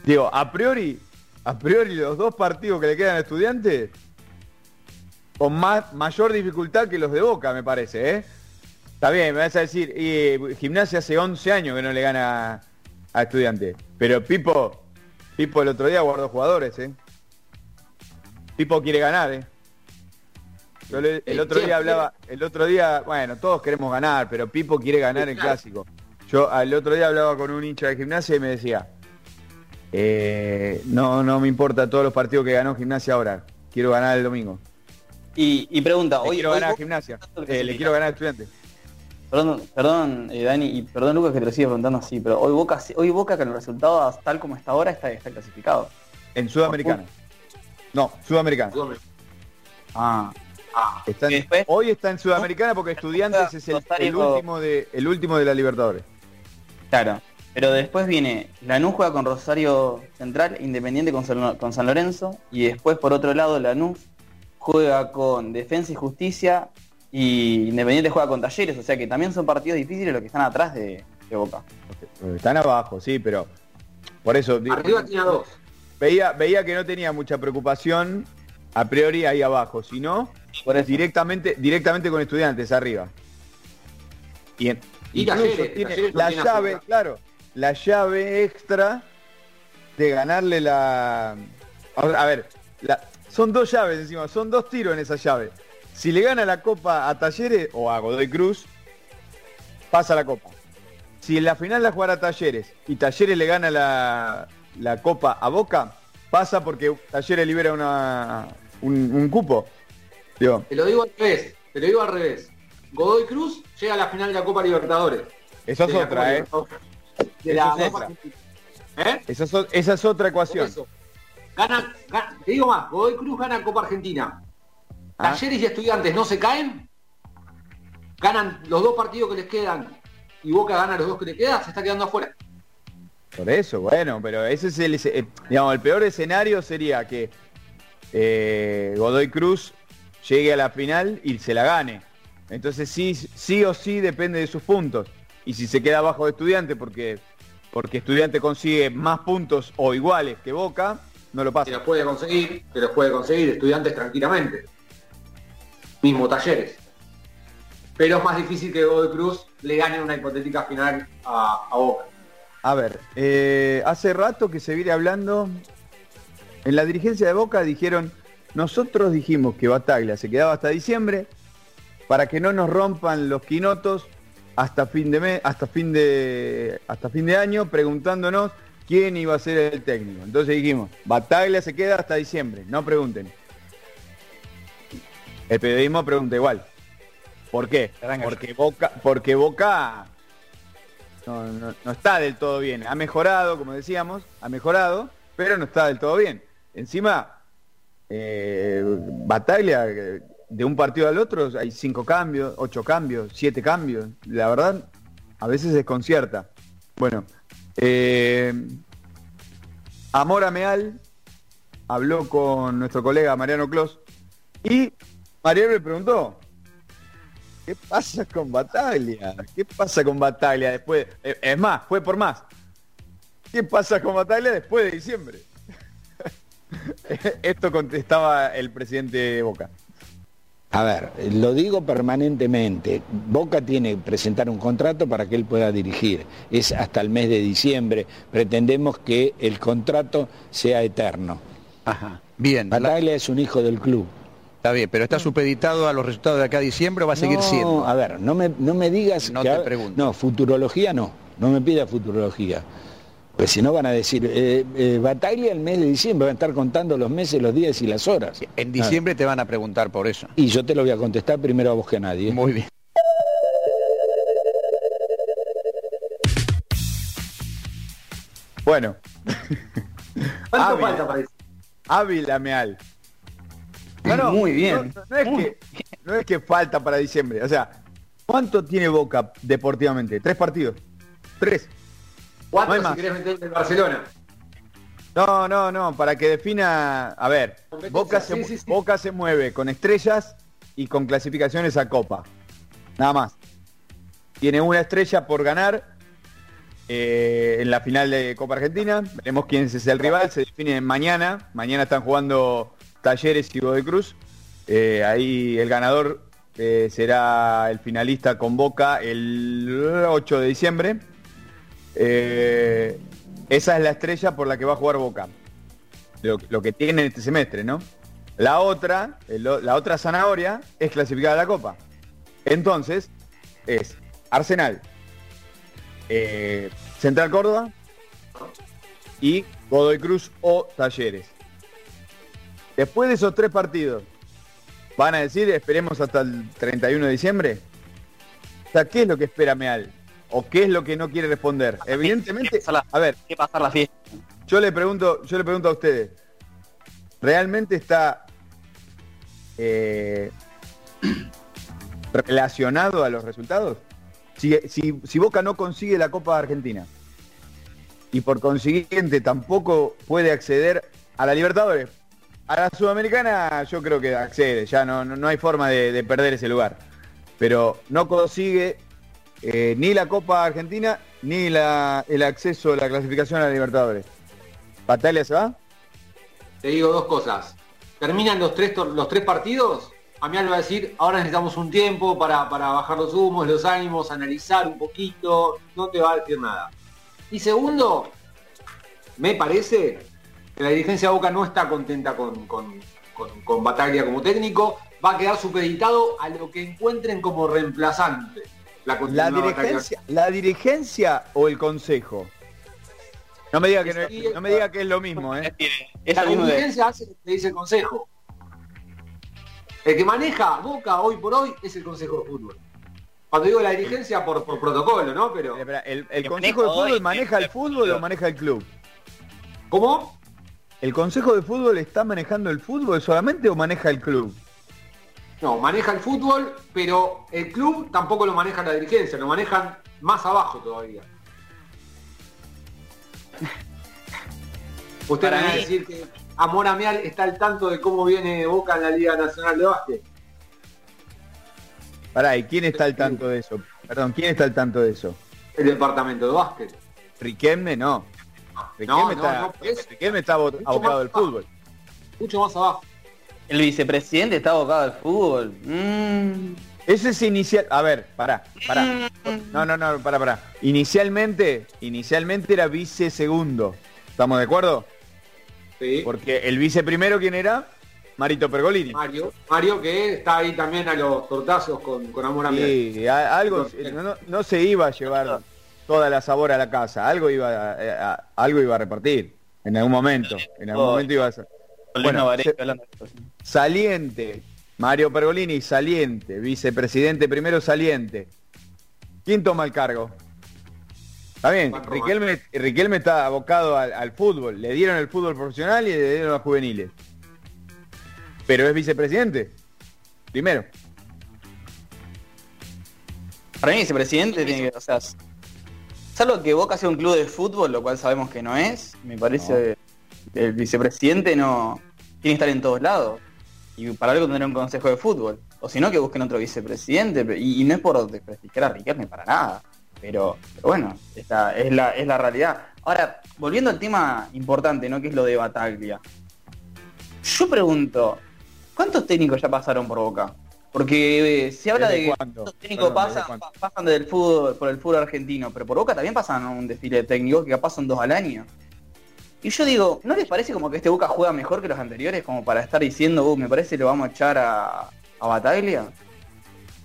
Digo, a priori, a priori los dos partidos que le quedan a estudiantes, con más, mayor dificultad que los de Boca, me parece, ¿eh? Está bien, me vas a decir, y, Gimnasia hace 11 años que no le gana a, estudiantes. Pero Pipo, Pipo el otro día guardó jugadores, ¿eh? Pipo quiere ganar, ¿eh? el otro día hablaba, el otro día, bueno, todos queremos ganar, pero Pipo quiere ganar el clásico. Yo al otro día hablaba con un hincha de gimnasia y me decía, eh, no, no me importa todos los partidos que ganó gimnasia ahora, quiero ganar el domingo. Y, pregunta, hoy quiero ganar gimnasia, eh, le quiero ganar a estudiante. Perdón, perdón eh, Dani, y perdón Lucas que te lo sigue preguntando así, pero hoy Boca, hoy Boca con el resultado tal como está ahora está, está clasificado. En Sudamericana. No, Sudamericana. Ah, ah. hoy está en Sudamericana porque Estudiantes es el, último de, el último de la Libertadores. Claro, pero después viene Lanús juega con Rosario Central, Independiente con San, Lorenzo, y después por otro lado Lanús juega con Defensa y Justicia y Independiente juega con Talleres, o sea que también son partidos difíciles los que están atrás de, Boca. Están abajo, sí, pero por eso Arriba tiene dos. Veía, veía que no tenía mucha preocupación a priori ahí abajo, sino directamente, directamente con estudiantes arriba. Y, en- Y incluso Talleres, tiene Talleres no la tiene llave, azúcar. claro, la llave extra de ganarle la... A ver, a ver, la- son dos llaves encima, son dos tiros en esa llave. Si le gana la copa a Talleres o a Godoy Cruz, pasa la copa. Si en la final la jugara Talleres y Talleres le gana la, la copa a Boca, pasa porque Talleres libera una, un, un cupo. Digo, Te lo digo al revés, te lo digo al revés. Godoy Cruz llega a la final de la Copa Libertadores. Eso es otra, ¿eh? De la es otra. ¿Eh? esa es, esa otra ecuación. eso. Gana, gana- te digo más, Godoy Cruz gana Copa Argentina. Ah. Talleres y estudiantes no se caen, ganan los dos partidos que les quedan y Boca gana los dos que le quedan, se está quedando afuera. Por eso, bueno, pero ese es el, eh, digamos, el peor escenario sería que eh, Godoy Cruz llegue a la final y se la gane. Entonces sí, sí o sí depende de sus puntos. Y si se queda abajo de estudiante porque, porque estudiante consigue más puntos o iguales que Boca, no lo Se pasa. los puede conseguir, se los puede conseguir estudiantes tranquilamente. Mismo talleres. Pero es más difícil que Godoy Cruz le gane una hipotética final a, a Boca. A ver, eh, hace rato que se viene hablando, en la dirigencia de Boca dijeron, nosotros dijimos que Bataglia se quedaba hasta diciembre para que no nos rompan los quinotos hasta fin de mes, hasta fin de hasta fin de año preguntándonos quién iba a ser el técnico. Entonces dijimos, Bataglia se queda hasta diciembre, no pregunten. El periodismo pregunta igual. ¿Por qué? Porque Boca, porque Boca no, no- no está del todo bien. Ha mejorado, como decíamos, ha mejorado, pero no está del todo bien. Encima, eh, Bataglia, eh, de un partido al otro hay cinco cambios, ocho cambios, siete cambios. La verdad, a veces desconcierta. Bueno, eh, Amora Meal habló con nuestro colega Mariano Clos y Mariano le preguntó, ¿Qué pasa con Bataglia? ¿Qué pasa con Bataglia después? eh, Es más, fue por más. ¿Qué pasa con Bataglia después de diciembre? Esto contestaba el presidente de Boca. A ver, lo digo permanentemente. Boca tiene que presentar un contrato para que él pueda dirigir. Es hasta el mes de diciembre. Pretendemos que el contrato sea eterno. Ajá. Bien. la- Bataglia es un hijo del club. Está bien, pero está supeditado a los resultados de acá a diciembre o va a seguir No, siendo. A ver, no me, no me digas No que te pregunto. No, futurología no. No me pida futurología. Pues si no van a decir, eh, eh, Bataglia el mes de diciembre van a estar contando los meses, los días y las horas. En diciembre te van a preguntar por eso. Y yo te lo voy a contestar primero a vos que a nadie. Muy bien. Bueno, ¿Cuánto Ávila. falta para eso? Ávila Meal. No, no, Muy bien. No, no es que, no es que falta para diciembre. O sea, ¿cuánto tiene Boca deportivamente? ¿Tres partidos? Tres. Cuatro No si más. querés meter el Barcelona. No, no, no, para que defina, a ver, Competencia, Boca se, sí, mu- sí, sí. Boca se mueve con estrellas y con clasificaciones a Copa. Nada más. Tiene una estrella por ganar eh, en la final de Copa Argentina. Veremos quién es el rival. Se define mañana. Mañana están jugando Talleres y Godoy Cruz. Eh, ahí el ganador eh, será el finalista con Boca el 8 de diciembre. Eh, esa es la estrella por la que va a jugar Boca. Lo, que tiene en este semestre, ¿no? La otra, la otra zanahoria es clasificada a la Copa. Entonces, es Arsenal, eh, Central Córdoba y Godoy Cruz o Talleres. Después de esos tres partidos, van a decir, esperemos hasta el 31 de diciembre. O sea, ¿qué es lo que espera Meal? ¿O qué es lo que no quiere responder? Evidentemente, a ver, ¿Qué pasar la fiesta? yo le pregunto, yo le pregunto a ustedes, ¿realmente está eh, relacionado a los resultados? Si, si- si Boca no consigue la Copa Argentina y por consiguiente tampoco puede acceder a la Libertadores, a la Sudamericana yo creo que accede, ya no, no, no hay forma de, de perder ese lugar. Pero no consigue eh, ni la Copa Argentina ni la, el acceso a la clasificación a la Libertadores. ¿Patalia se va? Te digo dos cosas. Terminan los tres, los tres partidos Amial va a decir, ahora necesitamos un tiempo para, para bajar los humos, los ánimos, analizar un poquito, no te va a decir nada. Y segundo, me parece la dirigencia de Boca no está contenta con, con, con, con Bataglia como técnico, va a quedar supeditado a lo que encuentren como reemplazante. La, dirigencia o el consejo. No me diga que no, es- no me diga que es lo mismo, ¿eh? La dirigencia hace lo que dice el consejo. El que maneja Boca hoy por hoy es el consejo de fútbol. Cuando digo la dirigencia por, por protocolo, ¿no? Pero el, el consejo de fútbol maneja el fútbol o maneja el club. ¿Cómo? ¿El consejo de fútbol está manejando el fútbol solamente o maneja el club? No, maneja el fútbol, pero el club tampoco lo maneja la dirigencia, lo manejan más abajo todavía. Usted Para me va a decir que Amor Amial está al tanto de cómo viene Boca en la Liga Nacional de Básquet. Pará, ¿y quién está al tanto de eso? Perdón, ¿quién está al tanto de eso? El departamento de básquet. Riquelme no. Riquelme No, no, está, no, es- Riquelme está abo- abocado del fútbol. Mucho más abajo. El vicepresidente está abocado al fútbol. Mm. Ese es inicial. A ver, pará, pará. No, no, no, pará, pará. Inicialmente, inicialmente era vice segundo. ¿Estamos de acuerdo? Sí. Porque el vice primero, ¿quién era? Marito Pergolini. Mario, Mario que está ahí también a los tortazos con, con Amor Amial. Sí, a- algo, no se iba a llevar toda la sabor a la casa, algo iba a, a- algo iba a repartir en algún momento, en algún Oh. momento iba a ser. Bueno, saliente, Mario Pergolini, saliente, vicepresidente primero saliente. ¿Quién toma el cargo? Está bien. Riquelme, Riquelme está abocado al, al fútbol, le dieron el fútbol profesional y le dieron a los juveniles. Pero es vicepresidente, primero. Para mí vicepresidente tiene que, o sea, salvo que Boca sea un club de fútbol, lo cual sabemos que no es, me parece que el vicepresidente no tiene que estar en todos lados. Y para algo tendrá un consejo de fútbol. O si no, que busquen otro vicepresidente. y no es por desprestigiar a Riquelme para nada. Pero, pero bueno, esta es la, es la realidad. Ahora, volviendo al tema importante, ¿no? Que es lo de Bataglia. Yo pregunto, ¿cuántos técnicos ya pasaron por Boca? Porque eh, se habla ¿Desde de que cuándo? los técnicos Perdón, ¿desde pasan, pasan del fútbol, por el fútbol argentino, pero por Boca también pasan un desfile de técnicos que capaz son dos al año. Y yo digo, ¿no les parece como que este Boca juega mejor que los anteriores? Como para estar diciendo, uh, me parece que lo vamos a echar a, a Bataglia.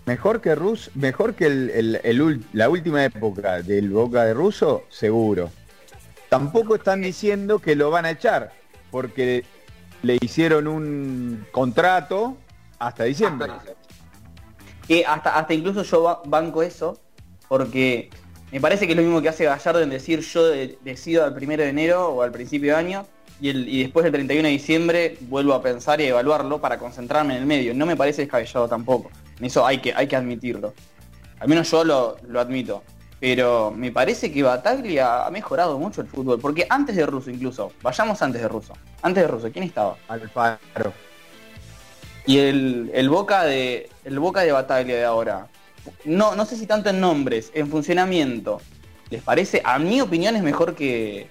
Mejor que Rus, mejor que el- el- el ul- la última época del Boca de Russo, seguro. Tampoco están diciendo que lo van a echar, porque le hicieron un contrato hasta diciembre. Que hasta, hasta incluso yo ba- banco eso, porque me parece que es lo mismo que hace Gallardo en decir yo de- decido al primero de enero o al principio de año y, el- y después del 31 de diciembre vuelvo a pensar y a evaluarlo para concentrarme en el medio. No me parece descabellado tampoco. Eso hay que, hay que admitirlo. Al menos yo lo, lo admito. Pero me parece que Bataglia ha mejorado mucho el fútbol. Porque antes de Russo incluso, vayamos antes de Russo. Antes de Russo, ¿quién estaba? Alfaro. Y el, el Boca de el Boca de Bataglia de ahora. No, no sé si tanto en nombres, en funcionamiento. ¿Les parece? A mi opinión es mejor que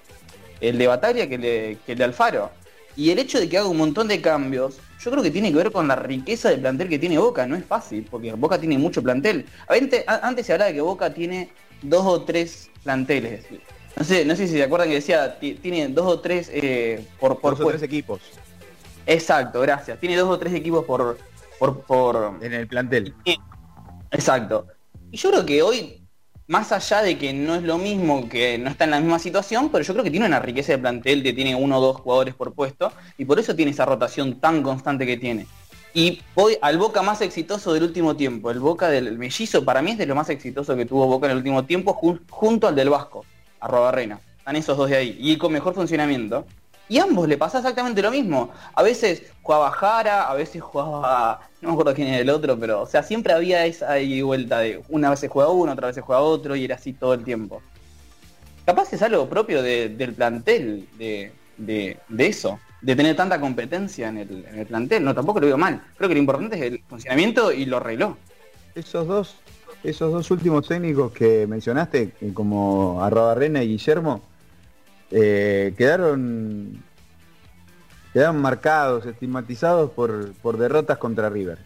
el de Bataglia que el de, que el de Alfaro. Y el hecho de que haga un montón de cambios, yo creo que tiene que ver con la riqueza de plantel que tiene Boca. No es fácil, porque Boca tiene mucho plantel. Antes, antes se hablaba de que Boca tiene dos o tres planteles. No sé, no sé si se acuerdan que decía, ti- tiene dos o tres eh, por, por Dos o puesto. tres equipos Exacto, gracias. Tiene dos o tres equipos por, por, por... en el plantel. Exacto. Y yo creo que hoy, más allá de que no es lo mismo, que no está en la misma situación, pero yo creo que tiene una riqueza de plantel que tiene uno o dos jugadores por puesto, y por eso tiene esa rotación tan constante que tiene. Y hoy al Boca más exitoso del último tiempo, el Boca del mellizo, para mí es de lo más exitoso que tuvo Boca en el último tiempo, jun- junto al del Vasco, a Robarrena. Están esos dos de ahí, y con mejor funcionamiento. Y ambos le pasa exactamente lo mismo. A veces jugaba Jara, a veces jugaba. No me acuerdo quién era el otro, pero. O sea, siempre había esa vuelta de una vez se juega uno, otra vez se juega otro, y era así todo el tiempo. Capaz es algo propio de- del plantel, de, de- de eso, de tener tanta competencia en el, en el plantel. No, tampoco lo digo mal. Creo que lo importante es el funcionamiento y lo arregló. Esos dos, esos dos últimos técnicos que mencionaste, eh, como Arrobarrena y Guillermo, eh, quedaron quedaron marcados, estigmatizados por, por derrotas contra River.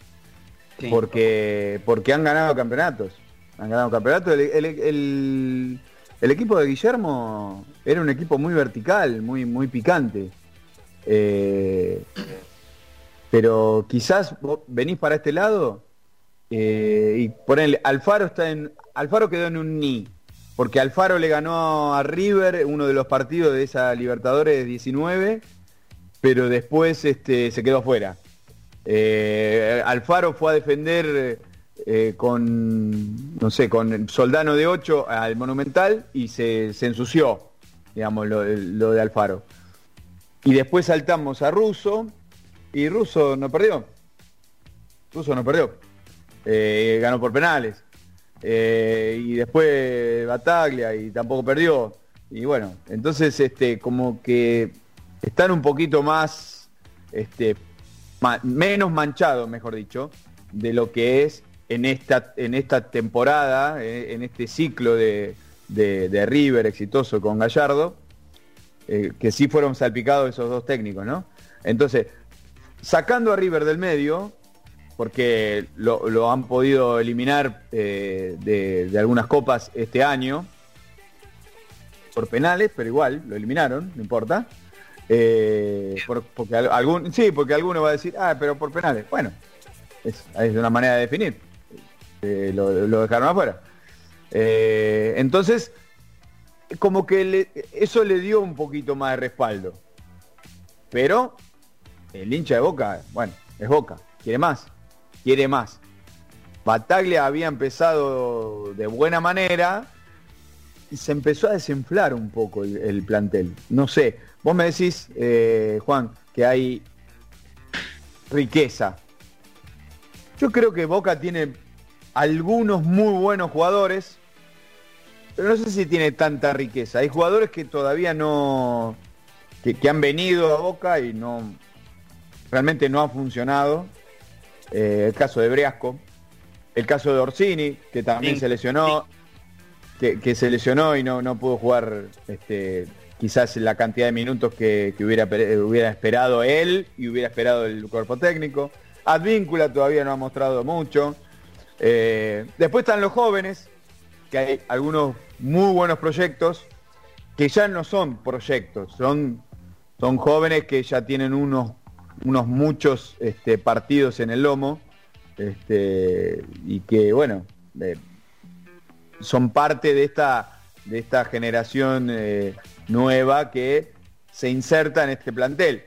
porque, porque han ganado campeonatos. Han ganado campeonatos. El, el- el- el equipo de Guillermo era un equipo muy vertical, muy, muy picante. Eh, pero quizás vos venís para este lado eh, y ponele, Alfaro está en. Alfaro quedó en un ni. Porque Alfaro le ganó a River uno de los partidos de esa Libertadores 19, pero después este, se quedó fuera. Eh, Alfaro fue a defender eh, con, no sé, con Soldano de 8 al Monumental y se, se ensució, digamos, lo, lo de Alfaro. Y después saltamos a Russo y Russo no perdió. Russo no perdió. Eh, ganó por penales. Eh, y después Bataglia y tampoco perdió. Y bueno, entonces este como que están un poquito más este menos manchados, mejor dicho, de lo que es en esta en esta temporada, eh, en este ciclo de, de- de River exitoso con Gallardo, eh, que sí fueron salpicados esos dos técnicos, ¿no? Entonces, sacando a River del medio, porque lo, lo han podido eliminar eh, de, de algunas copas este año, por penales, pero igual, lo eliminaron, no importa. Eh, por- porque al- algún, sí, porque alguno va a decir, ah, pero por penales. Bueno, es, es una manera de definir. Eh, lo, lo dejaron afuera. Entonces, como que le- eso le dio un poquito más de respaldo. Pero el hincha de Boca, bueno, es Boca, quiere más, quiere más. Bataglia había empezado de buena manera y se empezó a desinflar un poco el, el plantel. No sé, vos me decís, eh, Juan, que hay riqueza. Yo creo que Boca tiene algunos muy buenos jugadores, pero no sé si tiene tanta riqueza. Hay jugadores que todavía no, que, que han venido a Boca y no, realmente no han funcionado. Eh, el caso de Briasco, el caso de Orsini, que también Sí. se lesionó, que, que se lesionó y no, no pudo jugar este, quizás la cantidad de minutos que, que hubiera, hubiera esperado él y hubiera esperado el cuerpo técnico. Advíncula todavía no ha mostrado mucho. Eh, después están los jóvenes, que hay algunos muy buenos proyectos, que ya no son proyectos, son, son jóvenes que ya tienen unos, unos muchos este, partidos en el lomo, este, y que bueno, eh, son parte de esta, de esta generación eh, nueva que se inserta en este plantel.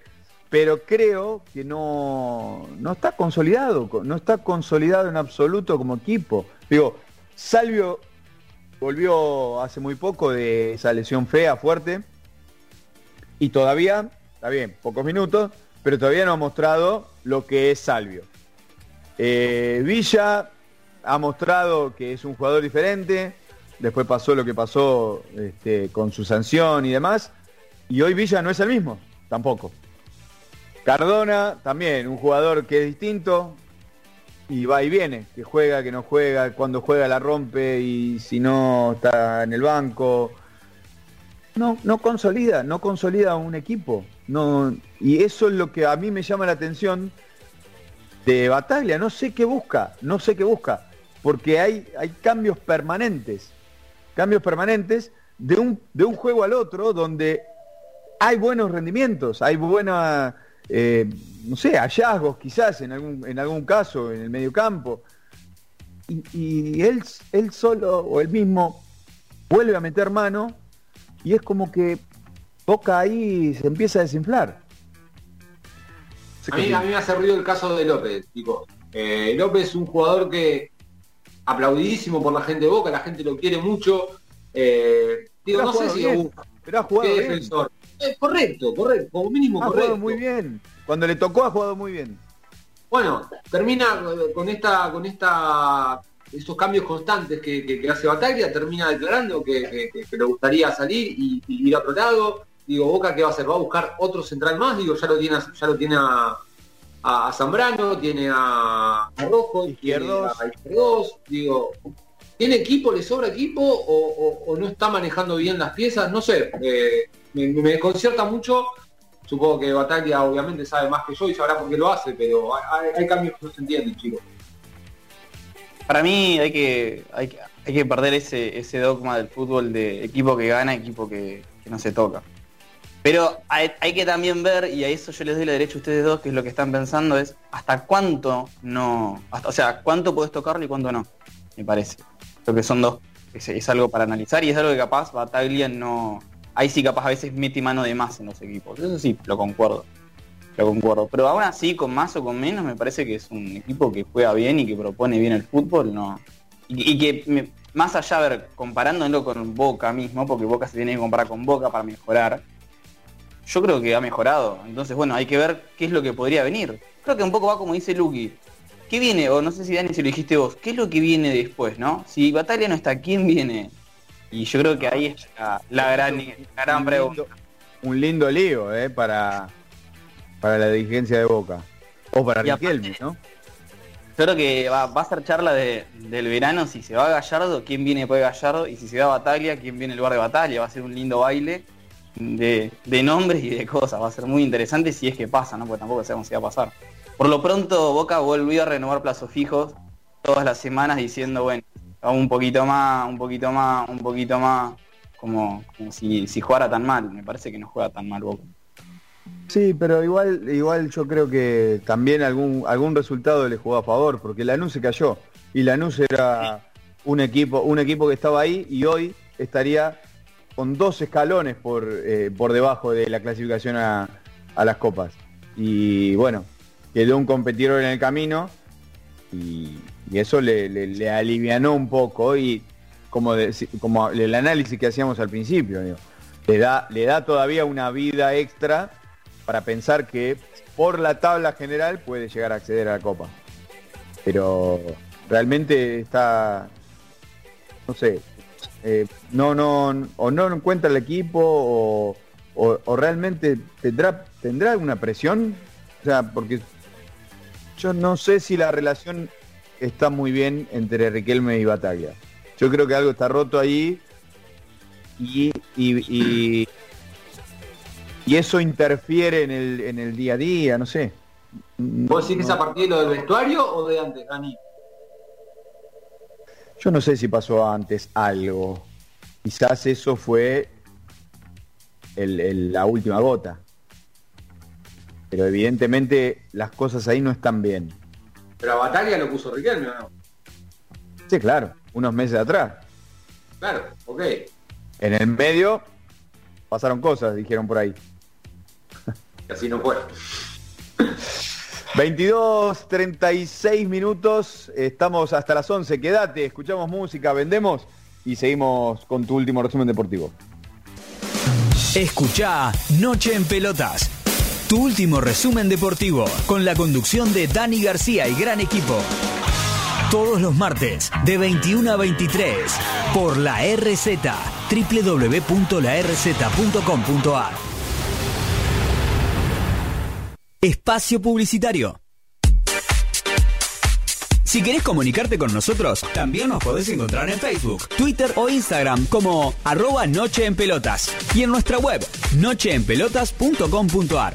Pero creo que no, no está consolidado, co- no está consolidado en absoluto como equipo. Digo, Salvio volvió hace muy poco de esa lesión fea, fuerte, y todavía, está bien, pocos minutos, pero todavía no ha mostrado lo que es Salvio. Eh, Villa ha mostrado que es un jugador diferente, después pasó lo que pasó este, con su sanción y demás, y hoy Villa no es el mismo, tampoco. Cardona también, un jugador que es distinto y va y viene, que juega, que no juega, cuando juega la rompe y si no está en el banco. No, no consolida, no consolida un equipo. No, y eso es lo que a mí me llama la atención de Bataglia. No sé qué busca, no sé qué busca, porque hay, hay cambios permanentes, cambios permanentes de un, de un juego al otro donde hay buenos rendimientos, hay buena, eh, no sé, hallazgos quizás en algún, en algún caso en el medio campo. Y, y él, él solo o él mismo vuelve a meter mano y es como que Boca ahí se empieza a desinflar. A mí, a mí me hace ruido el caso de López, chicos. Eh, López es un jugador que aplaudidísimo por la gente de Boca, la gente lo quiere mucho. Eh, digo, Pero ha no sé si bien, pero ha jugado bien. defensor. Eh, correcto, correcto, como mínimo Ha correcto. jugado muy bien. Cuando le tocó ha jugado muy bien. Bueno, termina eh, con esta, con esta, estos cambios constantes que, que- que hace Bataglia, termina declarando que, le gustaría salir y, y ir a otro lado. Digo, Boca qué va a hacer, va a buscar otro central más, digo, ya lo tiene, a- ya lo tiene a, Zambrano, tiene a, a Rojo, Izquierdos. tiene a Izquierdos, digo, ¿tiene equipo, le sobra equipo o, o- o no está manejando bien las piezas? No sé, eh, me, me desconcierta mucho Supongo que Bataglia obviamente sabe más que yo y sabrá por qué lo hace, pero hay, hay- hay cambios que no se entienden, chicos. Para mí hay que, hay que, hay que perder ese, ese dogma del fútbol de equipo que gana, equipo que, que no se toca. Pero hay, que también ver, y a eso yo les doy la derecha a ustedes dos, que es lo que están pensando, es hasta cuánto no, hasta, o sea, cuánto puedes tocarlo y cuánto no, me parece. Creo que son dos, es, es, algo para analizar y es algo que capaz Bataglia no, ahí sí capaz a veces mete mano de más en los equipos, eso sí, lo concuerdo, lo concuerdo. Pero aún así, con más o con menos, me parece que es un equipo que juega bien y que propone bien el fútbol, no. Y, y que me, más allá, a ver, comparándolo con Boca mismo, porque Boca se tiene que comparar con Boca para mejorar, yo creo que ha mejorado. Entonces, bueno, hay que ver qué es lo que podría venir. Creo que un poco va como dice Lucky. ¿Qué viene? O no sé si Dani si lo dijiste vos. ¿Qué es lo que viene después, no? Si Batalla no está, ¿quién viene? Y yo creo que ahí está la gran, la gran un pregunta. un lindo lío, ¿eh? Para, para la dirigencia de Boca. O para Riquelme, ¿no? Yo creo que va, va a ser charla de- del verano si se va Gallardo, quién viene después de Gallardo, y si se va Bataglia, quién viene en lugar de Bataglia. Va a ser un lindo baile de, de nombres y de cosas. Va a ser muy interesante si es que pasa, ¿no? Porque tampoco sabemos si va a pasar. Por lo pronto, Boca volvió a renovar plazos fijos todas las semanas diciendo, bueno, un poquito más, un poquito más, un poquito más, como, como si, si jugara tan mal. Me parece que no juega tan mal Boca. Sí, pero igual, igual yo creo que también algún, algún resultado le jugó a favor, porque Lanús se cayó. Y Lanús era un equipo, un equipo que estaba ahí y hoy estaría con dos escalones por, eh, por debajo de la clasificación a, a las copas. Y bueno, quedó un competidor en el camino y, eso le, le- le alivianó un poco y como, deci- como el análisis que hacíamos al principio, digo, le da, le da todavía una vida extra para pensar que por la tabla general puede llegar a acceder a la Copa. Pero realmente está, no sé, eh, no, no, o no encuentra el equipo o, realmente tendrá, tendrá alguna presión. O sea, porque yo no sé si la relación está muy bien entre Riquelme y Bataglia. Yo creo que algo está roto ahí y, y- y eso interfiere en el, en el día a día, no sé. ¿Vos decís que es a partir de lo del vestuario o de antes, Dani? Yo no sé si pasó antes algo. Quizás eso fue el- el- la última gota. Pero evidentemente las cosas ahí no están bien. Pero a Bataglia lo puso Riquelme, ¿o no? Sí, claro, unos meses atrás. Claro, ok. En el medio pasaron cosas, dijeron por ahí. Así no fue. 22, 36 minutos, estamos hasta las 11, quédate, escuchamos música, vendemos y seguimos con tu último resumen deportivo. Escucha Noche en Pelotas. Tu último resumen deportivo con la conducción de Dani García y gran equipo. Todos los martes de 21 a 23 por la RZ www.larz.com.ar. Espacio Publicitario. Si querés comunicarte con nosotros, también nos podés encontrar en Facebook, Twitter o Instagram como arroba Noche en Pelotas y en nuestra web nocheenpelotas.com.ar.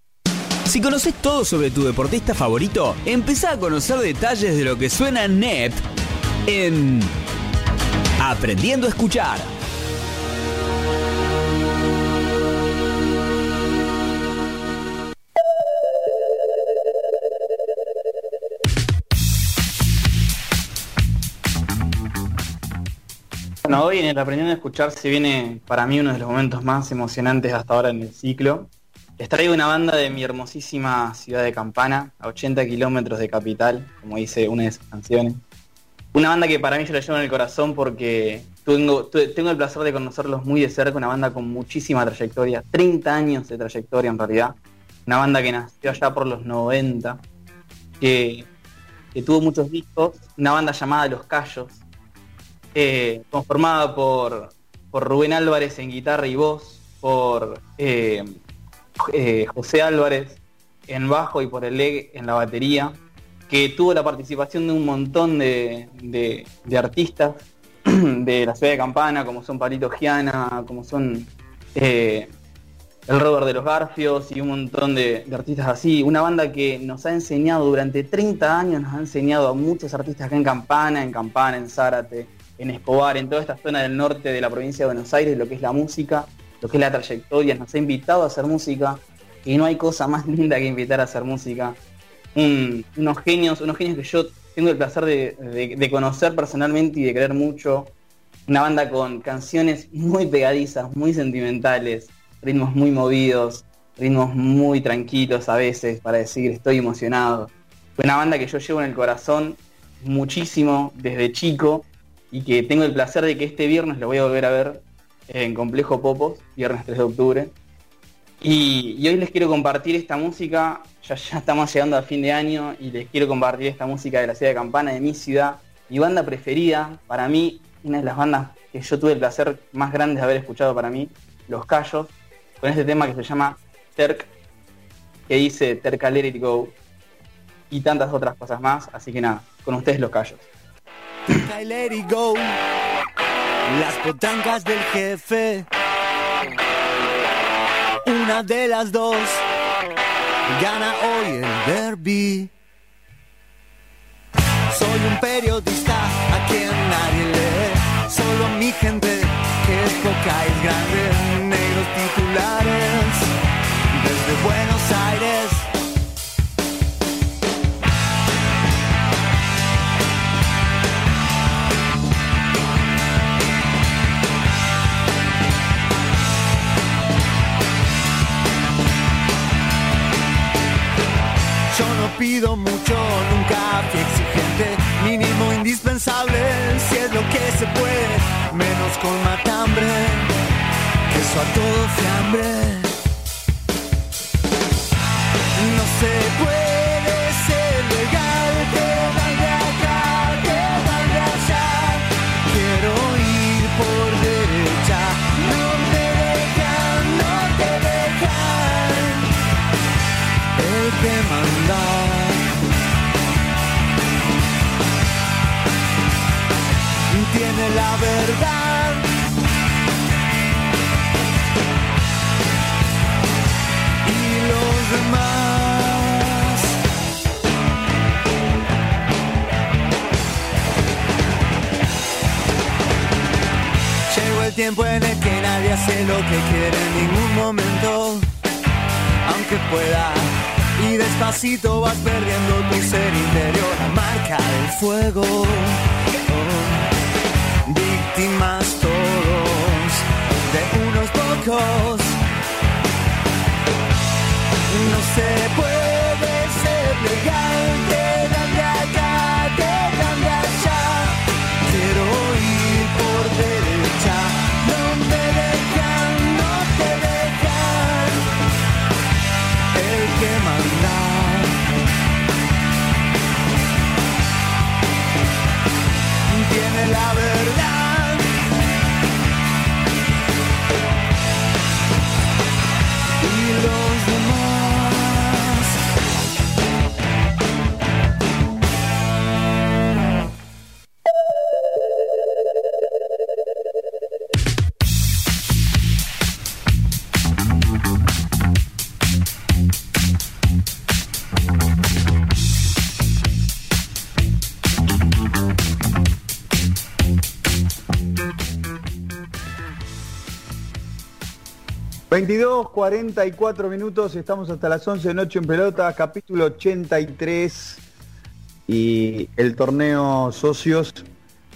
Si conoces todo sobre tu deportista favorito, empezá a conocer detalles de lo que suena NEP en Aprendiendo a Escuchar. Bueno, hoy en el Aprendiendo a Escuchar se viene para mí uno de los momentos más emocionantes hasta ahora en el ciclo. Les una banda de mi hermosísima ciudad de Campana, a 80 kilómetros de capital, como dice una de sus canciones. Una banda que para mí yo la llevo en el corazón porque tengo, tengo el placer de conocerlos muy de cerca, una banda con muchísima trayectoria, 30 años de trayectoria en realidad. Una banda que nació allá por los 90, que, que tuvo muchos discos, una banda llamada Los Callos, conformada por, por Rubén Álvarez en guitarra y voz, por eh, eh, José Álvarez en bajo y por el leg en la batería, que tuvo la participación de un montón de, artistas de la ciudad de Campana, como son Palito Giana, como son el Robert de los Garfios y un montón de, de, artistas así. Una banda que nos ha enseñado durante 30 años, nos ha enseñado a muchos artistas acá en Campana, en Campana, en Zárate, en Escobar, en toda esta zona del norte de la provincia de Buenos Aires, lo que es la música, lo que es la trayectoria, nos ha invitado a hacer música y no hay cosa más linda que invitar a hacer música. unos genios, unos genios que yo tengo el placer de, conocer personalmente y de creer mucho. Una banda con canciones muy pegadizas, muy sentimentales, ritmos muy movidos, ritmos muy tranquilos a veces para decir estoy emocionado. Una banda que yo llevo en el corazón muchísimo desde chico y que tengo el placer de que este viernes lo voy a volver a ver en Complejo Popos, viernes 3 de octubre. Y, hoy les quiero compartir esta música, ya, estamos llegando a fin de año y les quiero compartir esta música de la ciudad de Campana, de mi ciudad, mi banda preferida, para mí, una de las bandas que yo tuve el placer más grande de haber escuchado para mí, Los Callos, con este tema que se llama Terk, que dice Terca Let It Go, y tantas otras cosas más, así que nada, con ustedes Los Callos. Let It las potancas del jefe. Una de las dos gana hoy el derby. Soy un periodista a quien nadie lee, solo mi gente que es poca grande, negros titulares desde Buenos Aires. Pido mucho, nunca fui exigente, mínimo indispensable, si es lo que se puede, menos con matambre, eso a todo fiambre. No se puede la verdad. Y los demás. Llegó el tiempo en el que nadie hace lo que quiere en ningún momento, aunque pueda. Y despacito vas perdiendo tu ser interior, la marca del fuego víctimas todos de unos pocos. No se puede ser legal, 22, 44 minutos, estamos hasta las 11 de noche en pelota, capítulo 83 y el torneo socios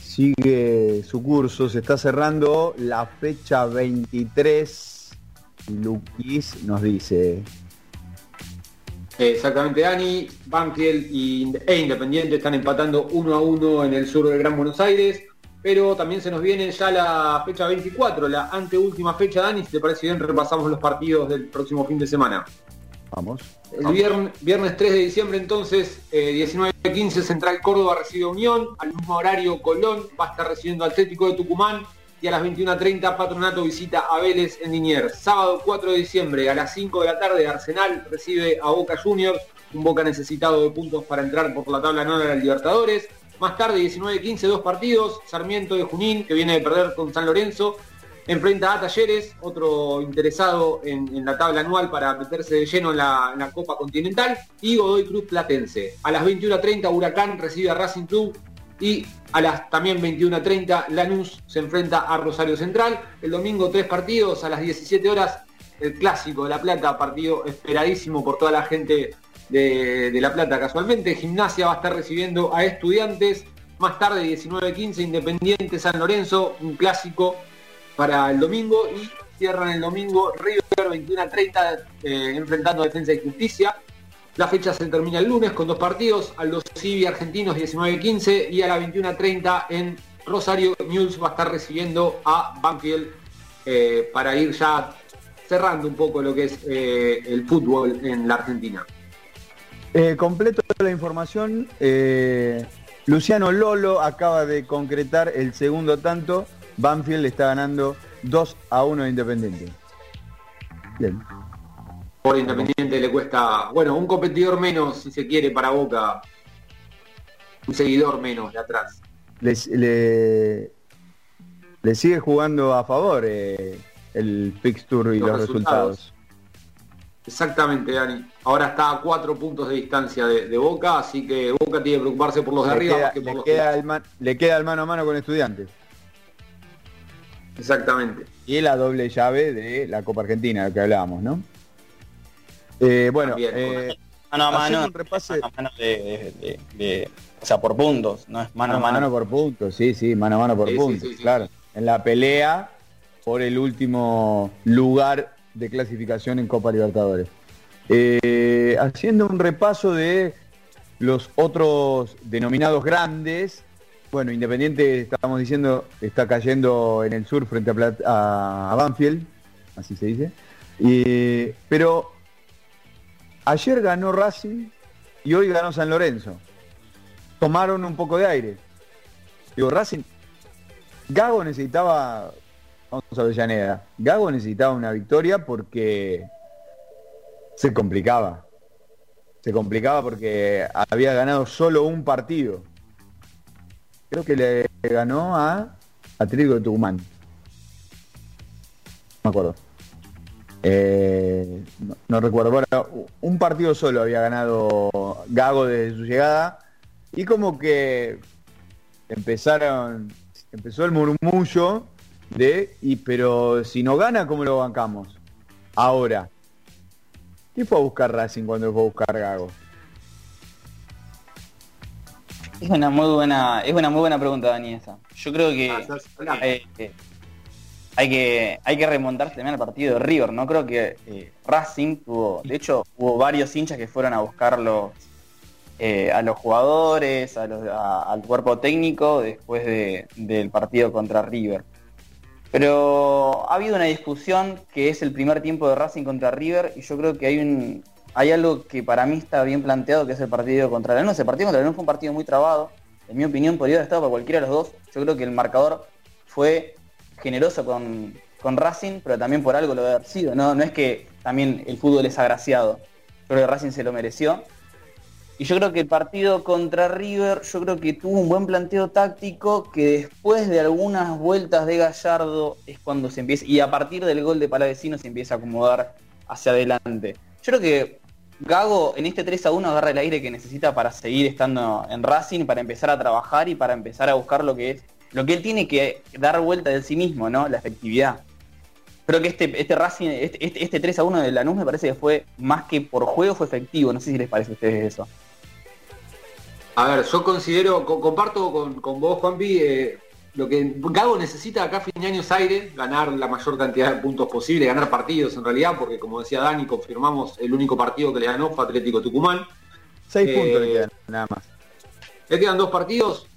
sigue su curso, se está cerrando la fecha 23. Luquis nos dice. Exactamente, Dani, Banfield e Independiente están empatando uno a uno en el sur del Gran Buenos Aires pero también se nos viene ya la fecha 24, la anteúltima fecha, Dani, si te parece bien, repasamos los partidos del próximo fin de semana. Vamos. El Viernes, 3 de diciembre entonces, eh, 19.15 Central Córdoba recibe Unión, al mismo horario Colón va a estar recibiendo Atlético de Tucumán y a las 21.30 Patronato visita a Vélez en Liniers. Sábado 4 de diciembre a las 5 de la tarde Arsenal recibe a Boca Juniors, un Boca necesitado de puntos para entrar por la tabla de la Libertadores. Más tarde, 19-15, dos partidos. Sarmiento de Junín, que viene de perder con San Lorenzo. Enfrenta a Talleres, otro interesado en, la tabla anual para meterse de lleno en la, Copa Continental. Y Godoy Cruz Platense. A las 21.30 Huracán recibe a Racing Club. Y a las también 21.30 Lanús se enfrenta a Rosario Central. El domingo tres partidos. A las 17 horas el clásico de La Plata, partido esperadísimo por toda la gente de, La Plata casualmente. Gimnasia va a estar recibiendo a estudiantes. Más tarde, 19.15, Independiente San Lorenzo, un clásico para el domingo. Y cierran el domingo River 21.30 eh, enfrentando a Defensa y Justicia. La fecha se termina el lunes con dos partidos, al los Civi Argentinos 19.15 y a la 21.30 en Rosario News va a estar recibiendo a Banfield eh, para ir ya cerrando un poco lo que es eh, el fútbol en la Argentina. Eh, completo la información. Eh, Luciano Lolo acaba de concretar el segundo tanto. Banfield está ganando 2 a 1 Independiente. Bien. Por Independiente le cuesta, bueno, un competidor menos, si se quiere, para Boca. Un seguidor menos de atrás. le, sigue jugando a favor eh, el fixture y los, resultados. Exactamente, Dani. Ahora está a cuatro puntos de distancia de, Boca, así que Boca tiene que preocuparse por los de arriba. le, queda el le queda el mano a mano con estudiantes. Exactamente. Y la doble llave de la Copa Argentina, que hablábamos, ¿no? Eh, bueno, eh, mano a mano, mano, a mano de, o sea, por puntos, no es mano, a mano. por puntos, sí, sí, mano a mano por puntos, claro. En la pelea por el último lugar de clasificación en Copa Libertadores. Eh, haciendo un repaso de los otros denominados grandes, bueno, Independiente, estábamos diciendo, está cayendo en el sur frente a, a Banfield, así se dice. pero ayer ganó Racing y hoy ganó San Lorenzo. Tomaron un poco de aire. Digo, Racing, Gago necesitaba vamos a Avellaneda. Gago necesitaba una victoria porque se complicaba. Se complicaba porque había ganado solo un partido. Creo que le ganó a Atlético de Tucumán. No me acuerdo. Eh, no, recuerdo. Un partido solo había ganado Gago desde su llegada. Y como que empezaron, empezó el murmullo de, y pero si no gana, ¿cómo lo bancamos? Ahora, ¿qué fue a buscar Racing cuando fue a buscar Gago? Es una muy buena, es una muy buena pregunta, Dani, Yo creo que, ah, eh, hay que hay que remontarse también al partido de River, ¿no? Creo que eh, Racing tuvo, de hecho, hubo varios hinchas que fueron a buscarlo eh, a los jugadores, al cuerpo técnico después del partido contra River. Pero ha habido una discusión que es el primer tiempo de Racing contra River y yo creo que hay un hay algo que para mí está bien planteado que es el partido contra Lanús. El partido contra Lanús fue un partido muy trabado. En mi opinión podría haber estado para cualquiera de los dos. Yo creo que el marcador fue generoso con, con Racing, pero también por algo lo debe haber sido. No, no es que también el fútbol es agraciado. Creo que Racing se lo mereció. Y yo creo que el partido contra River, yo creo que tuvo un buen planteo táctico que después de algunas vueltas de Gallardo es cuando se empieza, y a partir del gol de Palavecino se empieza a acomodar hacia adelante. Yo creo que Gago en este 3 a 1 agarra el aire que necesita para seguir estando en Racing, para empezar a trabajar y para empezar a buscar lo que es, lo que él tiene que dar vuelta de sí mismo, ¿no? La efectividad. creo que este, este Racing, este, este, este 3 a 1 de Lanús me parece que fue más que por juego fue efectivo. No sé si les parece a ustedes eso. A ver, yo considero, co- comparto con, con vos, Juanpi, eh, lo que Gago necesita acá a fin de año es aire, ganar la mayor cantidad de puntos posible, ganar partidos en realidad, porque como decía Dani, confirmamos el único partido que le ganó fue Atlético Tucumán. Seis Eh, puntos le quedan, nada más. Le quedan dos partidos,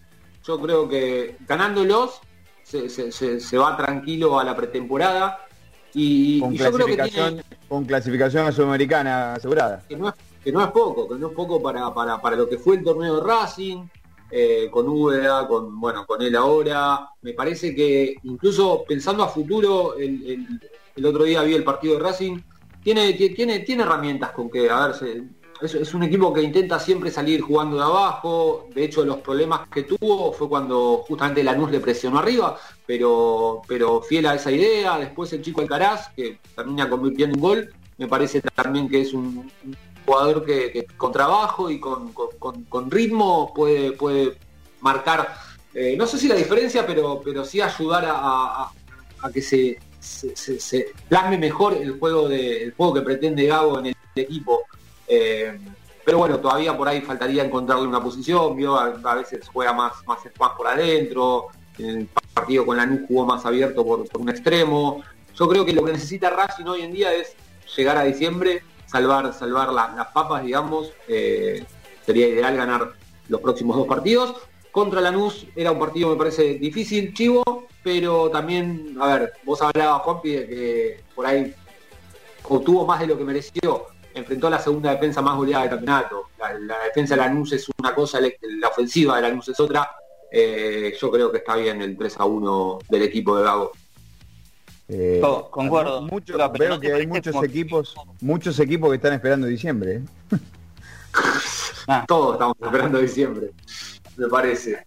yo creo que ganándolos se, se- se- se va tranquilo a la pretemporada y, Con y yo creo que tiene, con clasificación a Sudamericana asegurada. que no es, que no es poco, que no es poco para, para, para lo que fue el torneo de Racing, eh, con Úbeda, con bueno, con él ahora. Me parece que incluso pensando a futuro, el, el- otro día vi el partido de Racing, tiene, ti- tiene, tiene herramientas con que, a ver, se- es, es un equipo que intenta siempre salir jugando de abajo. De hecho, los problemas que tuvo fue cuando justamente Lanús le presionó arriba, pero, pero fiel a esa idea. Después el chico Alcaraz, que termina convirtiendo un gol, me parece también que es un jugador que, con trabajo y con, con- ritmo puede, puede marcar, eh, no sé si la diferencia, pero, pero sí ayudar a, a- que se, se, se- plasme mejor el juego, de, el juego que pretende Gago en el equipo. Eh, pero bueno, todavía por ahí faltaría encontrarle una posición, vio, a, veces juega más, más, más por adentro, en el partido con Lanús jugó más abierto por un extremo. Yo creo que lo que necesita Racing hoy en día es llegar a diciembre, salvar, salvar la- las papas, digamos. eh, sería ideal ganar los próximos dos partidos. Contra Lanús era un partido, me parece, difícil, chivo, pero también, a ver, vos hablabas, Juanpi, de que por ahí obtuvo más de lo que mereció. Enfrentó a la segunda defensa más goleada del campeonato. La, defensa de Lanús es una cosa, la ofensiva de Lanús es otra. Eh, yo creo que está bien el 3 a 1 del equipo de Gago. Eh, Co- concuerdo. mucho- Pero veo ¿no te que hay muchos como- equipos, muchos equipos que están esperando diciembre. ¿eh? Ah. Todos estamos esperando diciembre, me parece.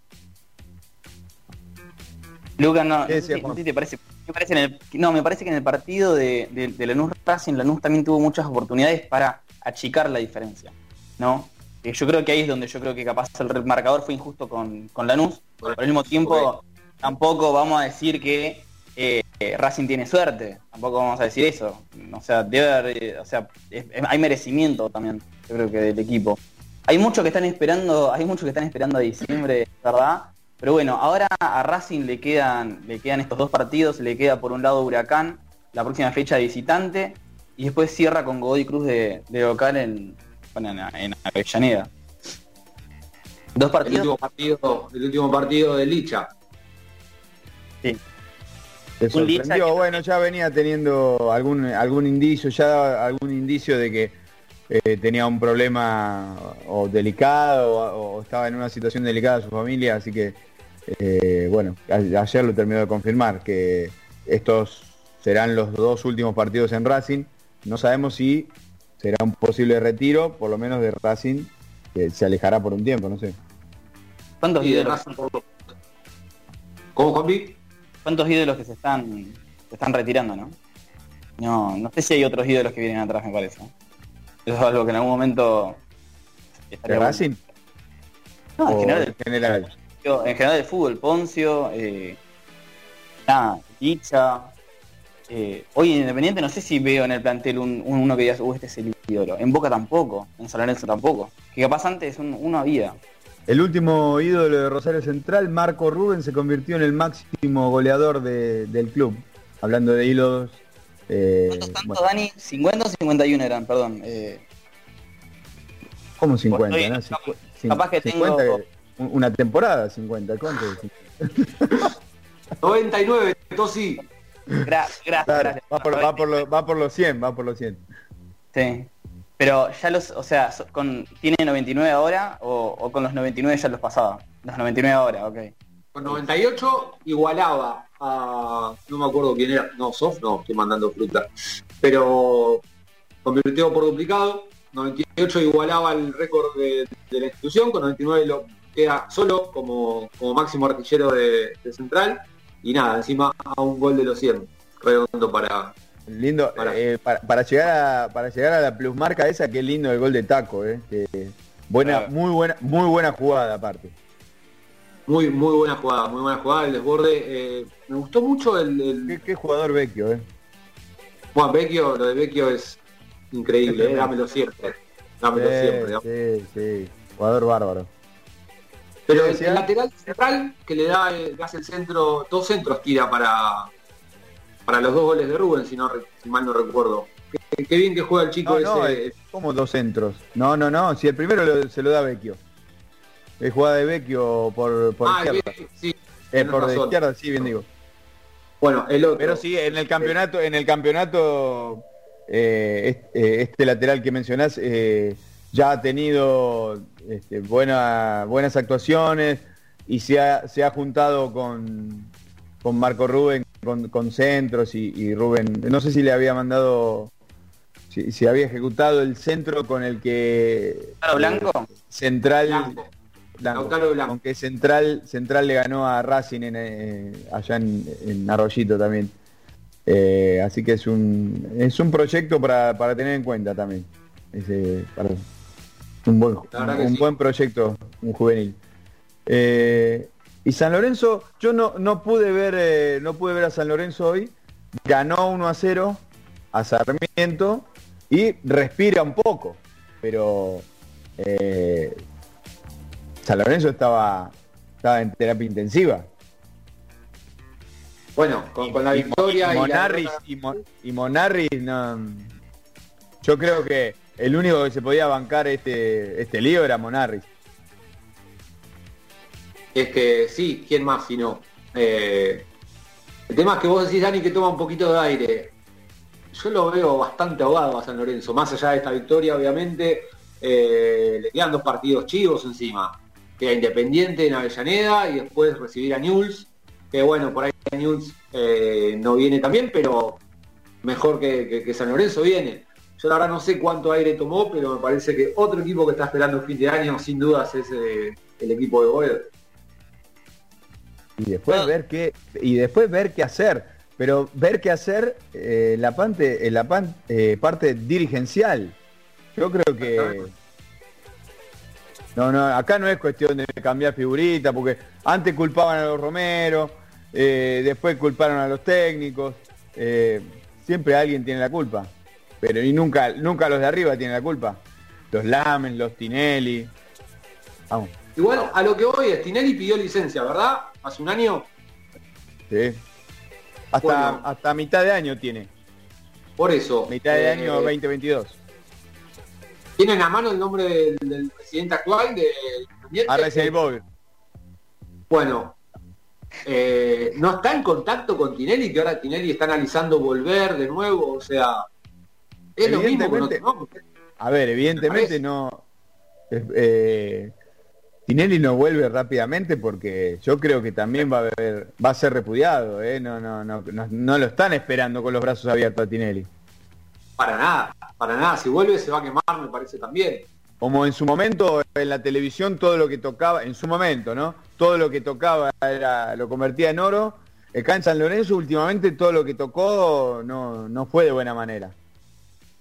Lucas, no, no ¿Qué sé decía, si- no Juan? sé si te parece, me parece en el, no, me parece que en el partido de, de, de Lanús Racing, Lanús también tuvo muchas oportunidades para achicar la diferencia, ¿no? Eh, yo creo que ahí es donde yo creo que capaz el marcador fue injusto con, con Lanús, pero al mismo tiempo tampoco vamos a decir que eh, eh, Racing tiene suerte, tampoco vamos a decir eso, o sea, debe haber, o sea, es- es- hay merecimiento también, yo creo que del equipo. Hay muchos que están esperando, hay muchos que están esperando a diciembre, ¿verdad? Pero bueno, ahora a Racing le quedan, le quedan estos dos partidos, le queda por un lado Huracán, la próxima fecha de visitante, y después cierra con Godoy Cruz de, de local en, bueno, en, Avellaneda. Dos El partidos. último partido, el último partido de Licha. Sí. Te sorprendió, bueno, ya venía teniendo algún algún indicio, ya algún indicio de que eh, tenía un problema o delicado o, o estaba en una situación delicada su familia, así que eh, bueno, a- ayer lo terminó de confirmar que estos serán los dos últimos partidos en Racing. No sabemos si será un posible retiro, por lo menos de Racing, que se alejará por un tiempo, no sé. ¿Cuántos Y de? Racing por- ¿Cómo? ¿Cuántos ídolos que se están, se están retirando, no? No, no sé si hay otros ídolos que vienen atrás, me parece. Eso es algo que en algún momento ¿De estaría. Racing? No, en general, en general? Yo, en general del fútbol, Poncio, eh, nada, Licha. eh, hoy en Independiente no sé si veo en el plantel un, un- uno que digas, uh, este es el ídolo. En Boca tampoco, en San Lorenzo tampoco. Que capaz antes un- uno había. El último ídolo de Rosario Central, Marco Rubén, se convirtió en el máximo goleador de- del club. Hablando de ídolos. eh, ¿Cuántos bueno, Dani? 50 o 51 eran, perdón. Eh, ¿Cómo 50? Estoy- no? capaz- capaz que 50, tengo- un- una temporada 50, ¿cuánto? es? 99, Tosi. gra- gracias, Claro, gracias. va, por, va por lo- va por los 100, va por los 100. Sí. Pero ya los, o sea, con, ¿tiene 99 ahora o, con los 99 ya los pasaba? Los 99 ahora, ok. Con 98 igualaba a. No me acuerdo quién era. No, Sof, no, estoy mandando fruta. Pero convirtió por duplicado. 98 igualaba el récord de, de la institución. Con 99 lo queda solo como, como máximo artillero de, de central. Y nada, encima a un gol de los 100. Redondo para. Lindo, Para. eh, para, para llegar a, para llegar a la plusmarca esa, qué lindo el gol de Taco, eh. buena, muy buena, muy buena jugada aparte. Muy, muy buena jugada, muy buena jugada, el desborde. eh, me gustó mucho el, el- Qué, qué jugador vecchio, eh. Bueno, Vecchio, lo de Vecchio es increíble, eh, dámelo siempre. Dámelo Sí, siempre. sí, sí. Jugador bárbaro. Pero ¿Qué el, lateral central que le da, hace el centro, dos centros tira para para los dos goles de Rubén, si no si mal no recuerdo. Qué, qué bien que juega el chico No, ese. es como dos centros. No, no, no. Si el primero lo- se lo da Vecchio. Es jugada de Vecchio por, por Ah, izquierda. bien, sí, Eh, por razón. izquierda, sí, bien digo. Bueno, el otro. Pero sí, en el campeonato, en el campeonato, eh, este, este lateral que mencionás eh, ya ha tenido este, buena- buenas actuaciones y se ha, se ha juntado con, con Marco Rubén con, con centros y, y Rubén, no sé si le había mandado, si, si había ejecutado el centro con el que ¿Claro, Blanco? eh, Central Blanco. Blanco, Lautaro Blanco. aunque Central Central le ganó a Racing en, eh, allá en, en Arroyito también. Eh, así que es un es un proyecto para, para tener en cuenta también. Ese, para- un buen un sí. buen proyecto, un juvenil. Eh, y San Lorenzo, yo no, no pude ver eh, no pude ver a San Lorenzo hoy. Ganó 1 a 0 a Sarmiento y respira un poco, pero eh, San Lorenzo estaba, estaba en terapia intensiva. Bueno, con, con la victoria y, Monarris y, Mon- y Monarris, no, yo creo que el único que se podía bancar este, este lío era Monarris. Es que sí, ¿quién más si no? Eh, el tema es que vos decís, Dani, que toma un poquito de aire. Yo lo veo bastante ahogado a San Lorenzo, más allá de esta victoria, obviamente, eh, le quedan dos partidos chivos encima. Queda Independiente en Avellaneda y después recibir a Newell's, que bueno, por ahí Newell's eh, no viene también, pero mejor que, San Lorenzo viene. Yo la verdad no sé cuánto aire tomó, pero me parece que otro equipo que está esperando el fin de año, sin dudas, es eh, el equipo de Boedo. Y después ver qué, y después ver qué hacer. Pero ver qué hacer eh, la parte, en la pan- eh, parte dirigencial. Yo creo que. No, no, acá no es cuestión de cambiar figurita, porque antes culpaban a los Romero, eh, después culparon a los técnicos. eh, siempre alguien tiene la culpa. Pero y nunca, nunca los de arriba tienen la culpa. Los Lamen, los Tinelli. Vamos. Igual a lo que voy es, Tinelli pidió licencia, ¿verdad? Hace un año. Sí. Hasta, Bueno. hasta mitad de año tiene. Por eso. Mitad de eh, año 2022. ¿Tienen a mano el nombre del, del presidente actual del Independiente? Arrecife Bowl. Bueno, eh, no está en contacto con Tinelli, que ahora Tinelli está analizando volver de nuevo, o sea, es lo mismo Evidentemente- nombre. A ver, evidentemente no. eh, eh, Tinelli no vuelve rápidamente porque yo creo que también va a haber, va a ser repudiado, ¿eh? no, no, no, no, no lo están esperando con los brazos abiertos a Tinelli. Para nada, para nada. Si vuelve se va a quemar, me parece también. Como en su momento en la televisión todo lo que tocaba, en su momento, ¿no? Todo lo que tocaba era, lo convertía en oro. Acá en San Lorenzo últimamente todo lo que tocó no, no fue de buena manera.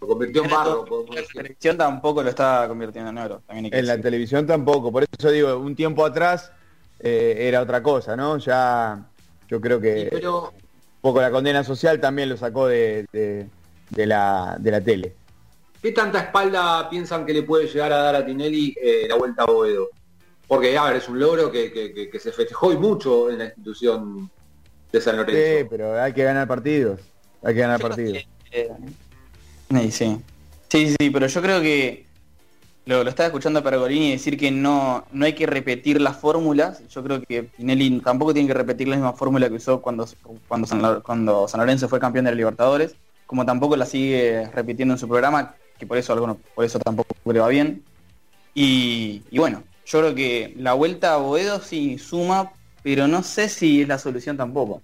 Lo convirtió en barro, podemos La selección tampoco lo está convirtiendo en oro. También hay que En la televisión tampoco, por eso digo, un tiempo atrás eh, era otra cosa, ¿no? Ya yo creo que Pero un poco la condena social también lo sacó de, de- de la, de la tele. ¿Qué tanta espalda piensan que le puede llegar a dar a Tinelli eh, la vuelta a Boedo? Porque, a ver, es un logro que, que- que- que se festejó y mucho en la institución de San Sí, Lorenzo. pero hay que ganar partidos. Hay que ganar partidos. que, eh, sí, sí. Sí, pero yo creo que lo, lo estaba escuchando a Pergolini decir que no, no hay que repetir las fórmulas. Yo creo que Pinelli tampoco tiene que repetir la misma fórmula que usó cuando, cuando, San, cuando San Lorenzo fue campeón de la Libertadores, como tampoco la sigue repitiendo en su programa, que por eso algunos, por eso tampoco le va bien. Y, y bueno, yo creo que la vuelta a Boedo sí suma, pero no sé si es la solución tampoco.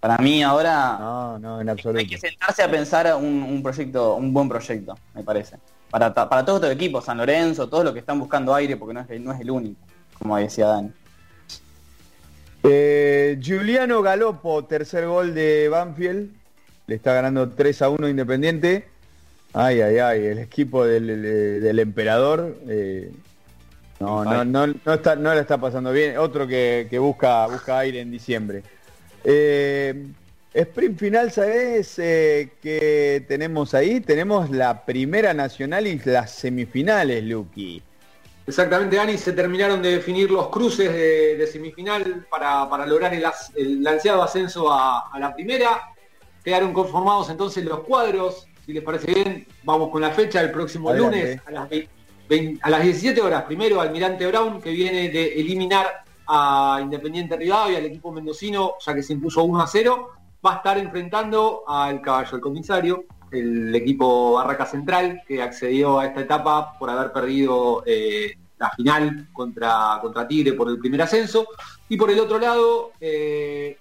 Para mí ahora No, no, en absoluto. hay que sentarse a pensar un, un proyecto, un buen proyecto, me parece. Para, para todos estos equipos, San Lorenzo, todos los que están buscando aire, porque no es, no es el único, como decía Dani. Eh, Giuliano Galopo, tercer gol de Banfield. Le está ganando 3 a 1 Independiente. Ay, ay, ay, el equipo del, del- del emperador. eh, no, no, no, no, está, no la está pasando bien. Otro que, que busca, busca aire en diciembre. Eh, Sprint final, ¿sabes eh, qué tenemos ahí? Tenemos la primera nacional y las semifinales, Lucky. Exactamente, Dani, se terminaron de definir los cruces de, semifinal para, lograr el, ansiado ascenso a, la primera. Quedaron conformados entonces los cuadros. Si les parece bien, vamos con la fecha el próximo lunes a las, a las 17 horas. Primero Almirante Brown, que viene de eliminar a Independiente Rivadavia, al equipo mendocino, ya que se impuso 1 a 0. Va a estar enfrentando al caballo, el comisario, el equipo Barraca Central, que accedió a esta etapa por haber perdido eh, la final contra, contra Tigre por el primer ascenso. Y por el otro lado, eh,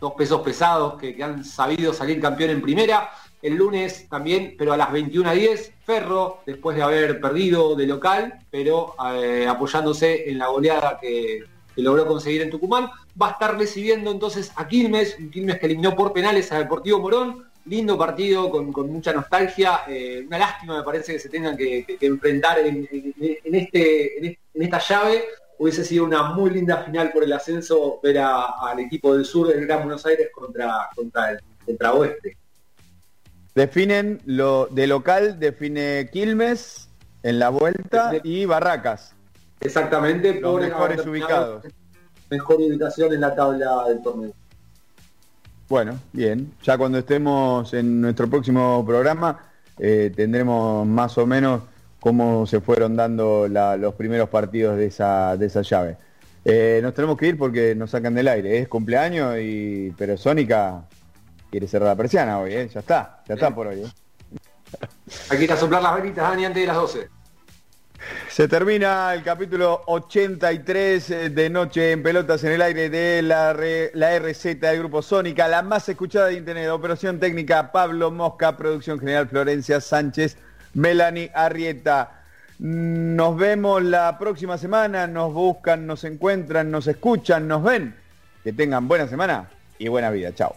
dos pesos pesados que, han sabido salir campeón en primera. El lunes también, pero a las 21 a 10, Ferro, después de haber perdido de local, pero eh, apoyándose en la goleada que, que, logró conseguir en Tucumán, va a estar recibiendo entonces a Quilmes, un Quilmes que eliminó por penales a Deportivo Morón, lindo partido con, mucha nostalgia. Eh, una lástima me parece que se tengan que, enfrentar en, este, en, esta llave. Hubiese sido una muy linda final por el ascenso ver al equipo del sur del Gran Buenos Aires contra, contra, el, contra Oeste. Definen lo de local, define Quilmes en la vuelta y Barracas. Exactamente, por mejores ubicados. Mejor ubicación en la tabla del torneo. Bueno, bien. Ya cuando estemos en nuestro próximo programa eh, tendremos más o menos cómo se fueron dando los primeros partidos de esa, de esa llave. Eh, nos tenemos que ir porque nos sacan del aire. Es cumpleaños y pero Sónica quiere cerrar la persiana hoy, ¿eh? Ya está, ya está por hoy. Aquí está soplar las velitas, Dani, antes de las 12. Se termina el capítulo 83 eh, de Noche en Pelotas en el Aire de la, RZ del Grupo Sónica, la más escuchada de Internet. Operación técnica Pablo Mosca, producción general Florencia Sánchez, Melanie Arrieta. Nos vemos la próxima semana, nos buscan, nos encuentran, nos escuchan, nos ven. Que tengan buena semana y buena vida. Chao.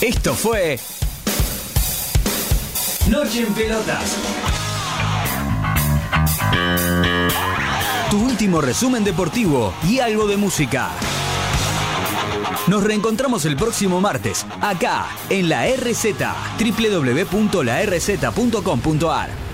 Esto fue Noche en Pelotas. Tu último resumen deportivo y algo de música. Nos reencontramos el próximo martes, acá, en la RZ, www.larz.com.ar.